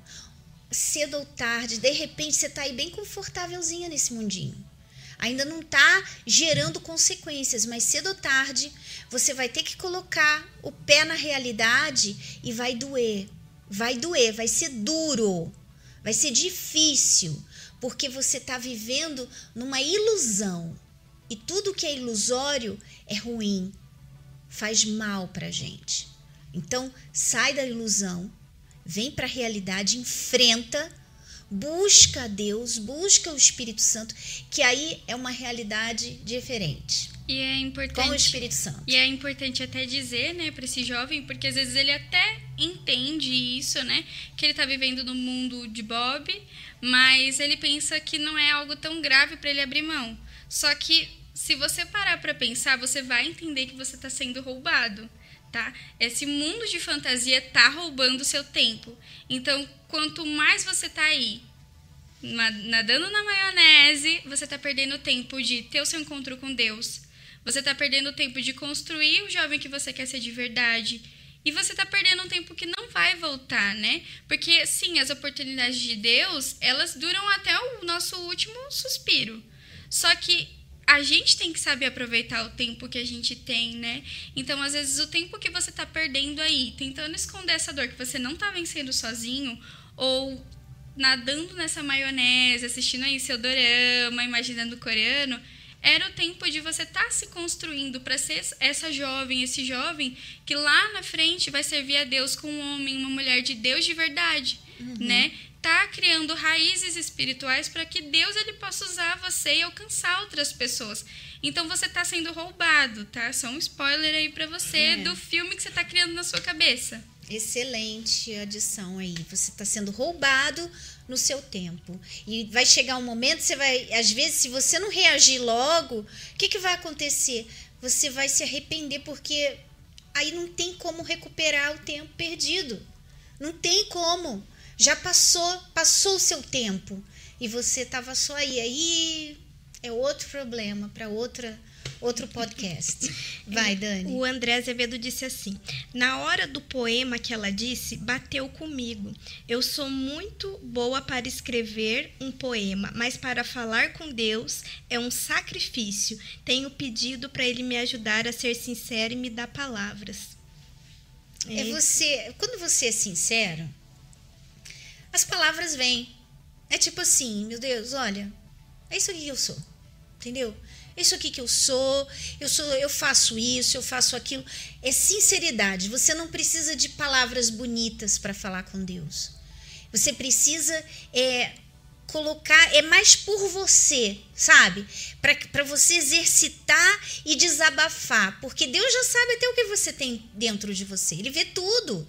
cedo ou tarde, de repente você tá aí bem confortávelzinha nesse mundinho. ainda não está gerando consequências, mas cedo ou tarde você vai ter que colocar o pé na realidade e vai doer. Vai doer, vai ser duro, vai ser difícil, porque você está vivendo numa ilusão. E tudo que é ilusório é ruim, faz mal para gente. Então, sai da ilusão, vem para a realidade, enfrenta busca Deus, busca o Espírito Santo, que aí é uma realidade diferente. E é importante. Com o Espírito Santo. E é importante até dizer, né, para esse jovem, porque às vezes ele até entende isso, né, que ele está vivendo no mundo de Bob, mas ele pensa que não é algo tão grave para ele abrir mão. Só que se você parar para pensar, você vai entender que você está sendo roubado tá? Esse mundo de fantasia tá roubando o seu tempo. Então, quanto mais você tá aí nadando na maionese, você tá perdendo tempo de ter o seu encontro com Deus. Você tá perdendo tempo de construir o jovem que você quer ser de verdade. E você tá perdendo um tempo que não vai voltar, né? Porque, sim, as oportunidades de Deus, elas duram até o nosso último suspiro. Só que a gente tem que saber aproveitar o tempo que a gente tem, né? Então, às vezes, o tempo que você tá perdendo aí, tentando esconder essa dor que você não tá vencendo sozinho, ou nadando nessa maionese, assistindo aí seu dorama, imaginando o coreano, era o tempo de você estar tá se construindo para ser essa jovem, esse jovem que lá na frente vai servir a Deus com um homem, uma mulher de Deus de verdade, uhum. né? está criando raízes espirituais para que Deus ele possa usar você e alcançar outras pessoas. Então você está sendo roubado, tá? Só um spoiler aí para você é. do filme que você está criando na sua cabeça. Excelente adição aí. Você está sendo roubado no seu tempo. E vai chegar um momento, você vai. Às vezes, se você não reagir logo, o que, que vai acontecer? Você vai se arrepender, porque aí não tem como recuperar o tempo perdido. Não tem como. Já passou, passou o seu tempo e você estava só aí. Aí é outro problema para outra outro podcast. Vai, Dani. O André Azevedo disse assim: Na hora do poema que ela disse, bateu comigo. Eu sou muito boa para escrever um poema, mas para falar com Deus é um sacrifício. Tenho pedido para ele me ajudar a ser sincero e me dar palavras. É, é você, quando você é sincero, as palavras vêm. É tipo assim, meu Deus, olha, é isso aqui que eu sou. Entendeu? Isso aqui que eu sou, eu sou, eu faço isso, eu faço aquilo. É sinceridade. Você não precisa de palavras bonitas para falar com Deus. Você precisa é, colocar, é mais por você, sabe? Para você exercitar e desabafar. Porque Deus já sabe até o que você tem dentro de você. Ele vê tudo.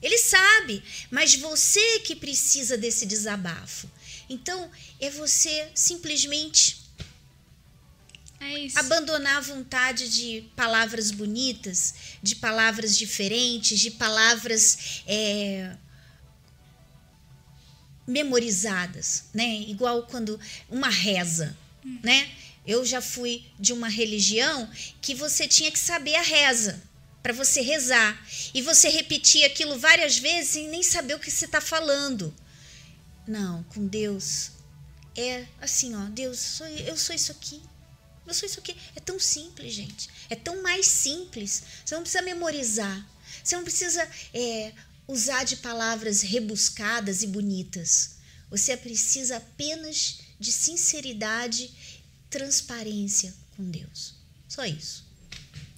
Ele sabe, mas você que precisa desse desabafo. Então, é você simplesmente é abandonar a vontade de palavras bonitas, de palavras diferentes, de palavras é, memorizadas, né? Igual quando uma reza, hum. né? Eu já fui de uma religião que você tinha que saber a reza para você rezar. E você repetir aquilo várias vezes e nem saber o que você está falando. Não, com Deus é assim, ó, Deus, sou, eu sou isso aqui. Eu sou isso aqui. É tão simples, gente. É tão mais simples. Você não precisa memorizar. Você não precisa é, usar de palavras rebuscadas e bonitas. Você precisa apenas de sinceridade, transparência com Deus. Só isso.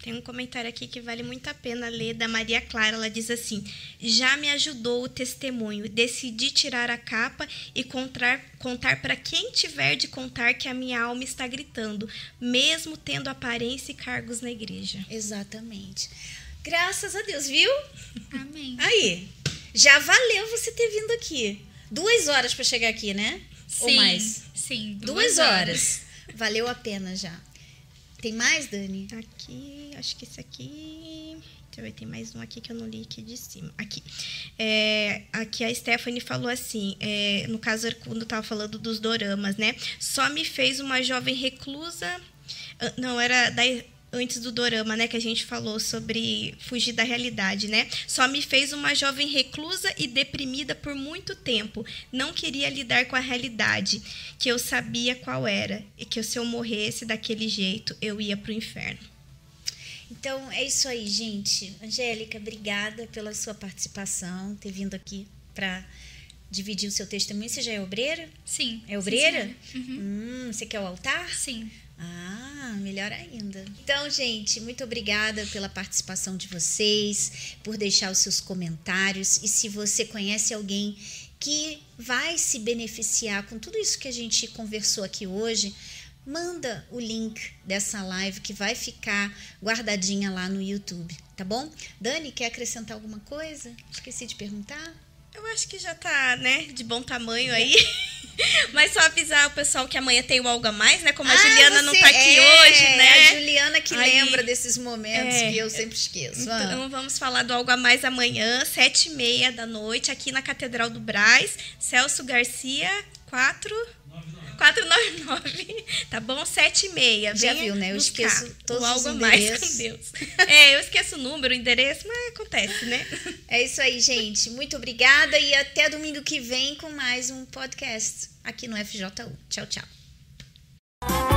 Tem um comentário aqui que vale muito a pena ler da Maria Clara. Ela diz assim: Já me ajudou o testemunho. Decidi tirar a capa e contar, contar para quem tiver de contar que a minha alma está gritando, mesmo tendo aparência e cargos na igreja. Exatamente. Graças a Deus, viu? Amém. Aí, já valeu você ter vindo aqui. Duas horas para chegar aqui, né? Sim, Ou mais? Sim, duas, duas horas. horas. Valeu a pena já. Tem mais, Dani? Aqui, acho que esse aqui. Deixa eu ver, tem mais um aqui que eu não li aqui de cima. Aqui. É, aqui a Stephanie falou assim, é, no caso, quando estava falando dos doramas, né? Só me fez uma jovem reclusa. Ah, não, era da antes do dorama, né, que a gente falou sobre fugir da realidade, né? Só me fez uma jovem reclusa e deprimida por muito tempo. Não queria lidar com a realidade, que eu sabia qual era e que se eu morresse daquele jeito, eu ia pro inferno. Então é isso aí, gente. Angélica, obrigada pela sua participação, ter vindo aqui para dividir o seu testemunho. Você já é obreira? Sim. É obreira? Sim, uhum. hum, você quer o altar? Sim. Ah, melhor ainda. Então, gente, muito obrigada pela participação de vocês, por deixar os seus comentários. E se você conhece alguém que vai se beneficiar com tudo isso que a gente conversou aqui hoje, manda o link dessa live que vai ficar guardadinha lá no YouTube, tá bom? Dani, quer acrescentar alguma coisa? Esqueci de perguntar. Eu acho que já tá, né, de bom tamanho aí. Mas só avisar o pessoal que amanhã tem o Algo a Mais, né? Como a Ah, Juliana não tá aqui é, hoje, né? A Juliana que Aí- lembra desses momentos É. que eu sempre esqueço. Ah. Então vamos falar do Algo a Mais amanhã, sete e meia da noite, aqui na Catedral do Braz. Celso Garcia, 4... 499, tá bom? 7 e meia. Já Venha viu, né? Eu esqueço todos o os algo mais com Deus. É, eu esqueço o número, o endereço, mas acontece, né? É isso aí, gente. Muito obrigada e até domingo que vem com mais um podcast aqui no FJU. Tchau, tchau.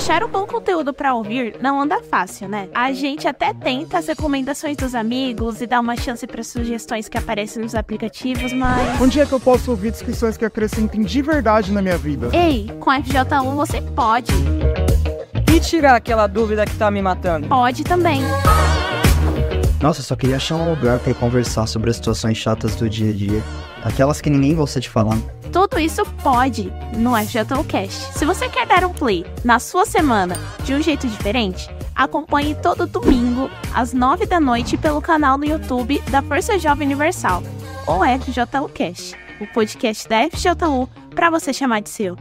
Achar um bom conteúdo pra ouvir não anda fácil, né? A gente até tenta as recomendações dos amigos e dá uma chance para sugestões que aparecem nos aplicativos, mas. Onde é que eu posso ouvir descrições que acrescentem de verdade na minha vida? Ei, com FJ1 você pode. E tirar aquela dúvida que tá me matando? Pode também. Nossa, eu só queria achar um lugar pra conversar sobre as situações chatas do dia a dia. Aquelas que ninguém gosta de falar. Tudo isso pode no FJU Cast. Se você quer dar um play na sua semana de um jeito diferente, acompanhe todo domingo às 9 da noite pelo canal no YouTube da Força Jovem Universal, ou FJU Cast, o podcast da FJU para você chamar de seu.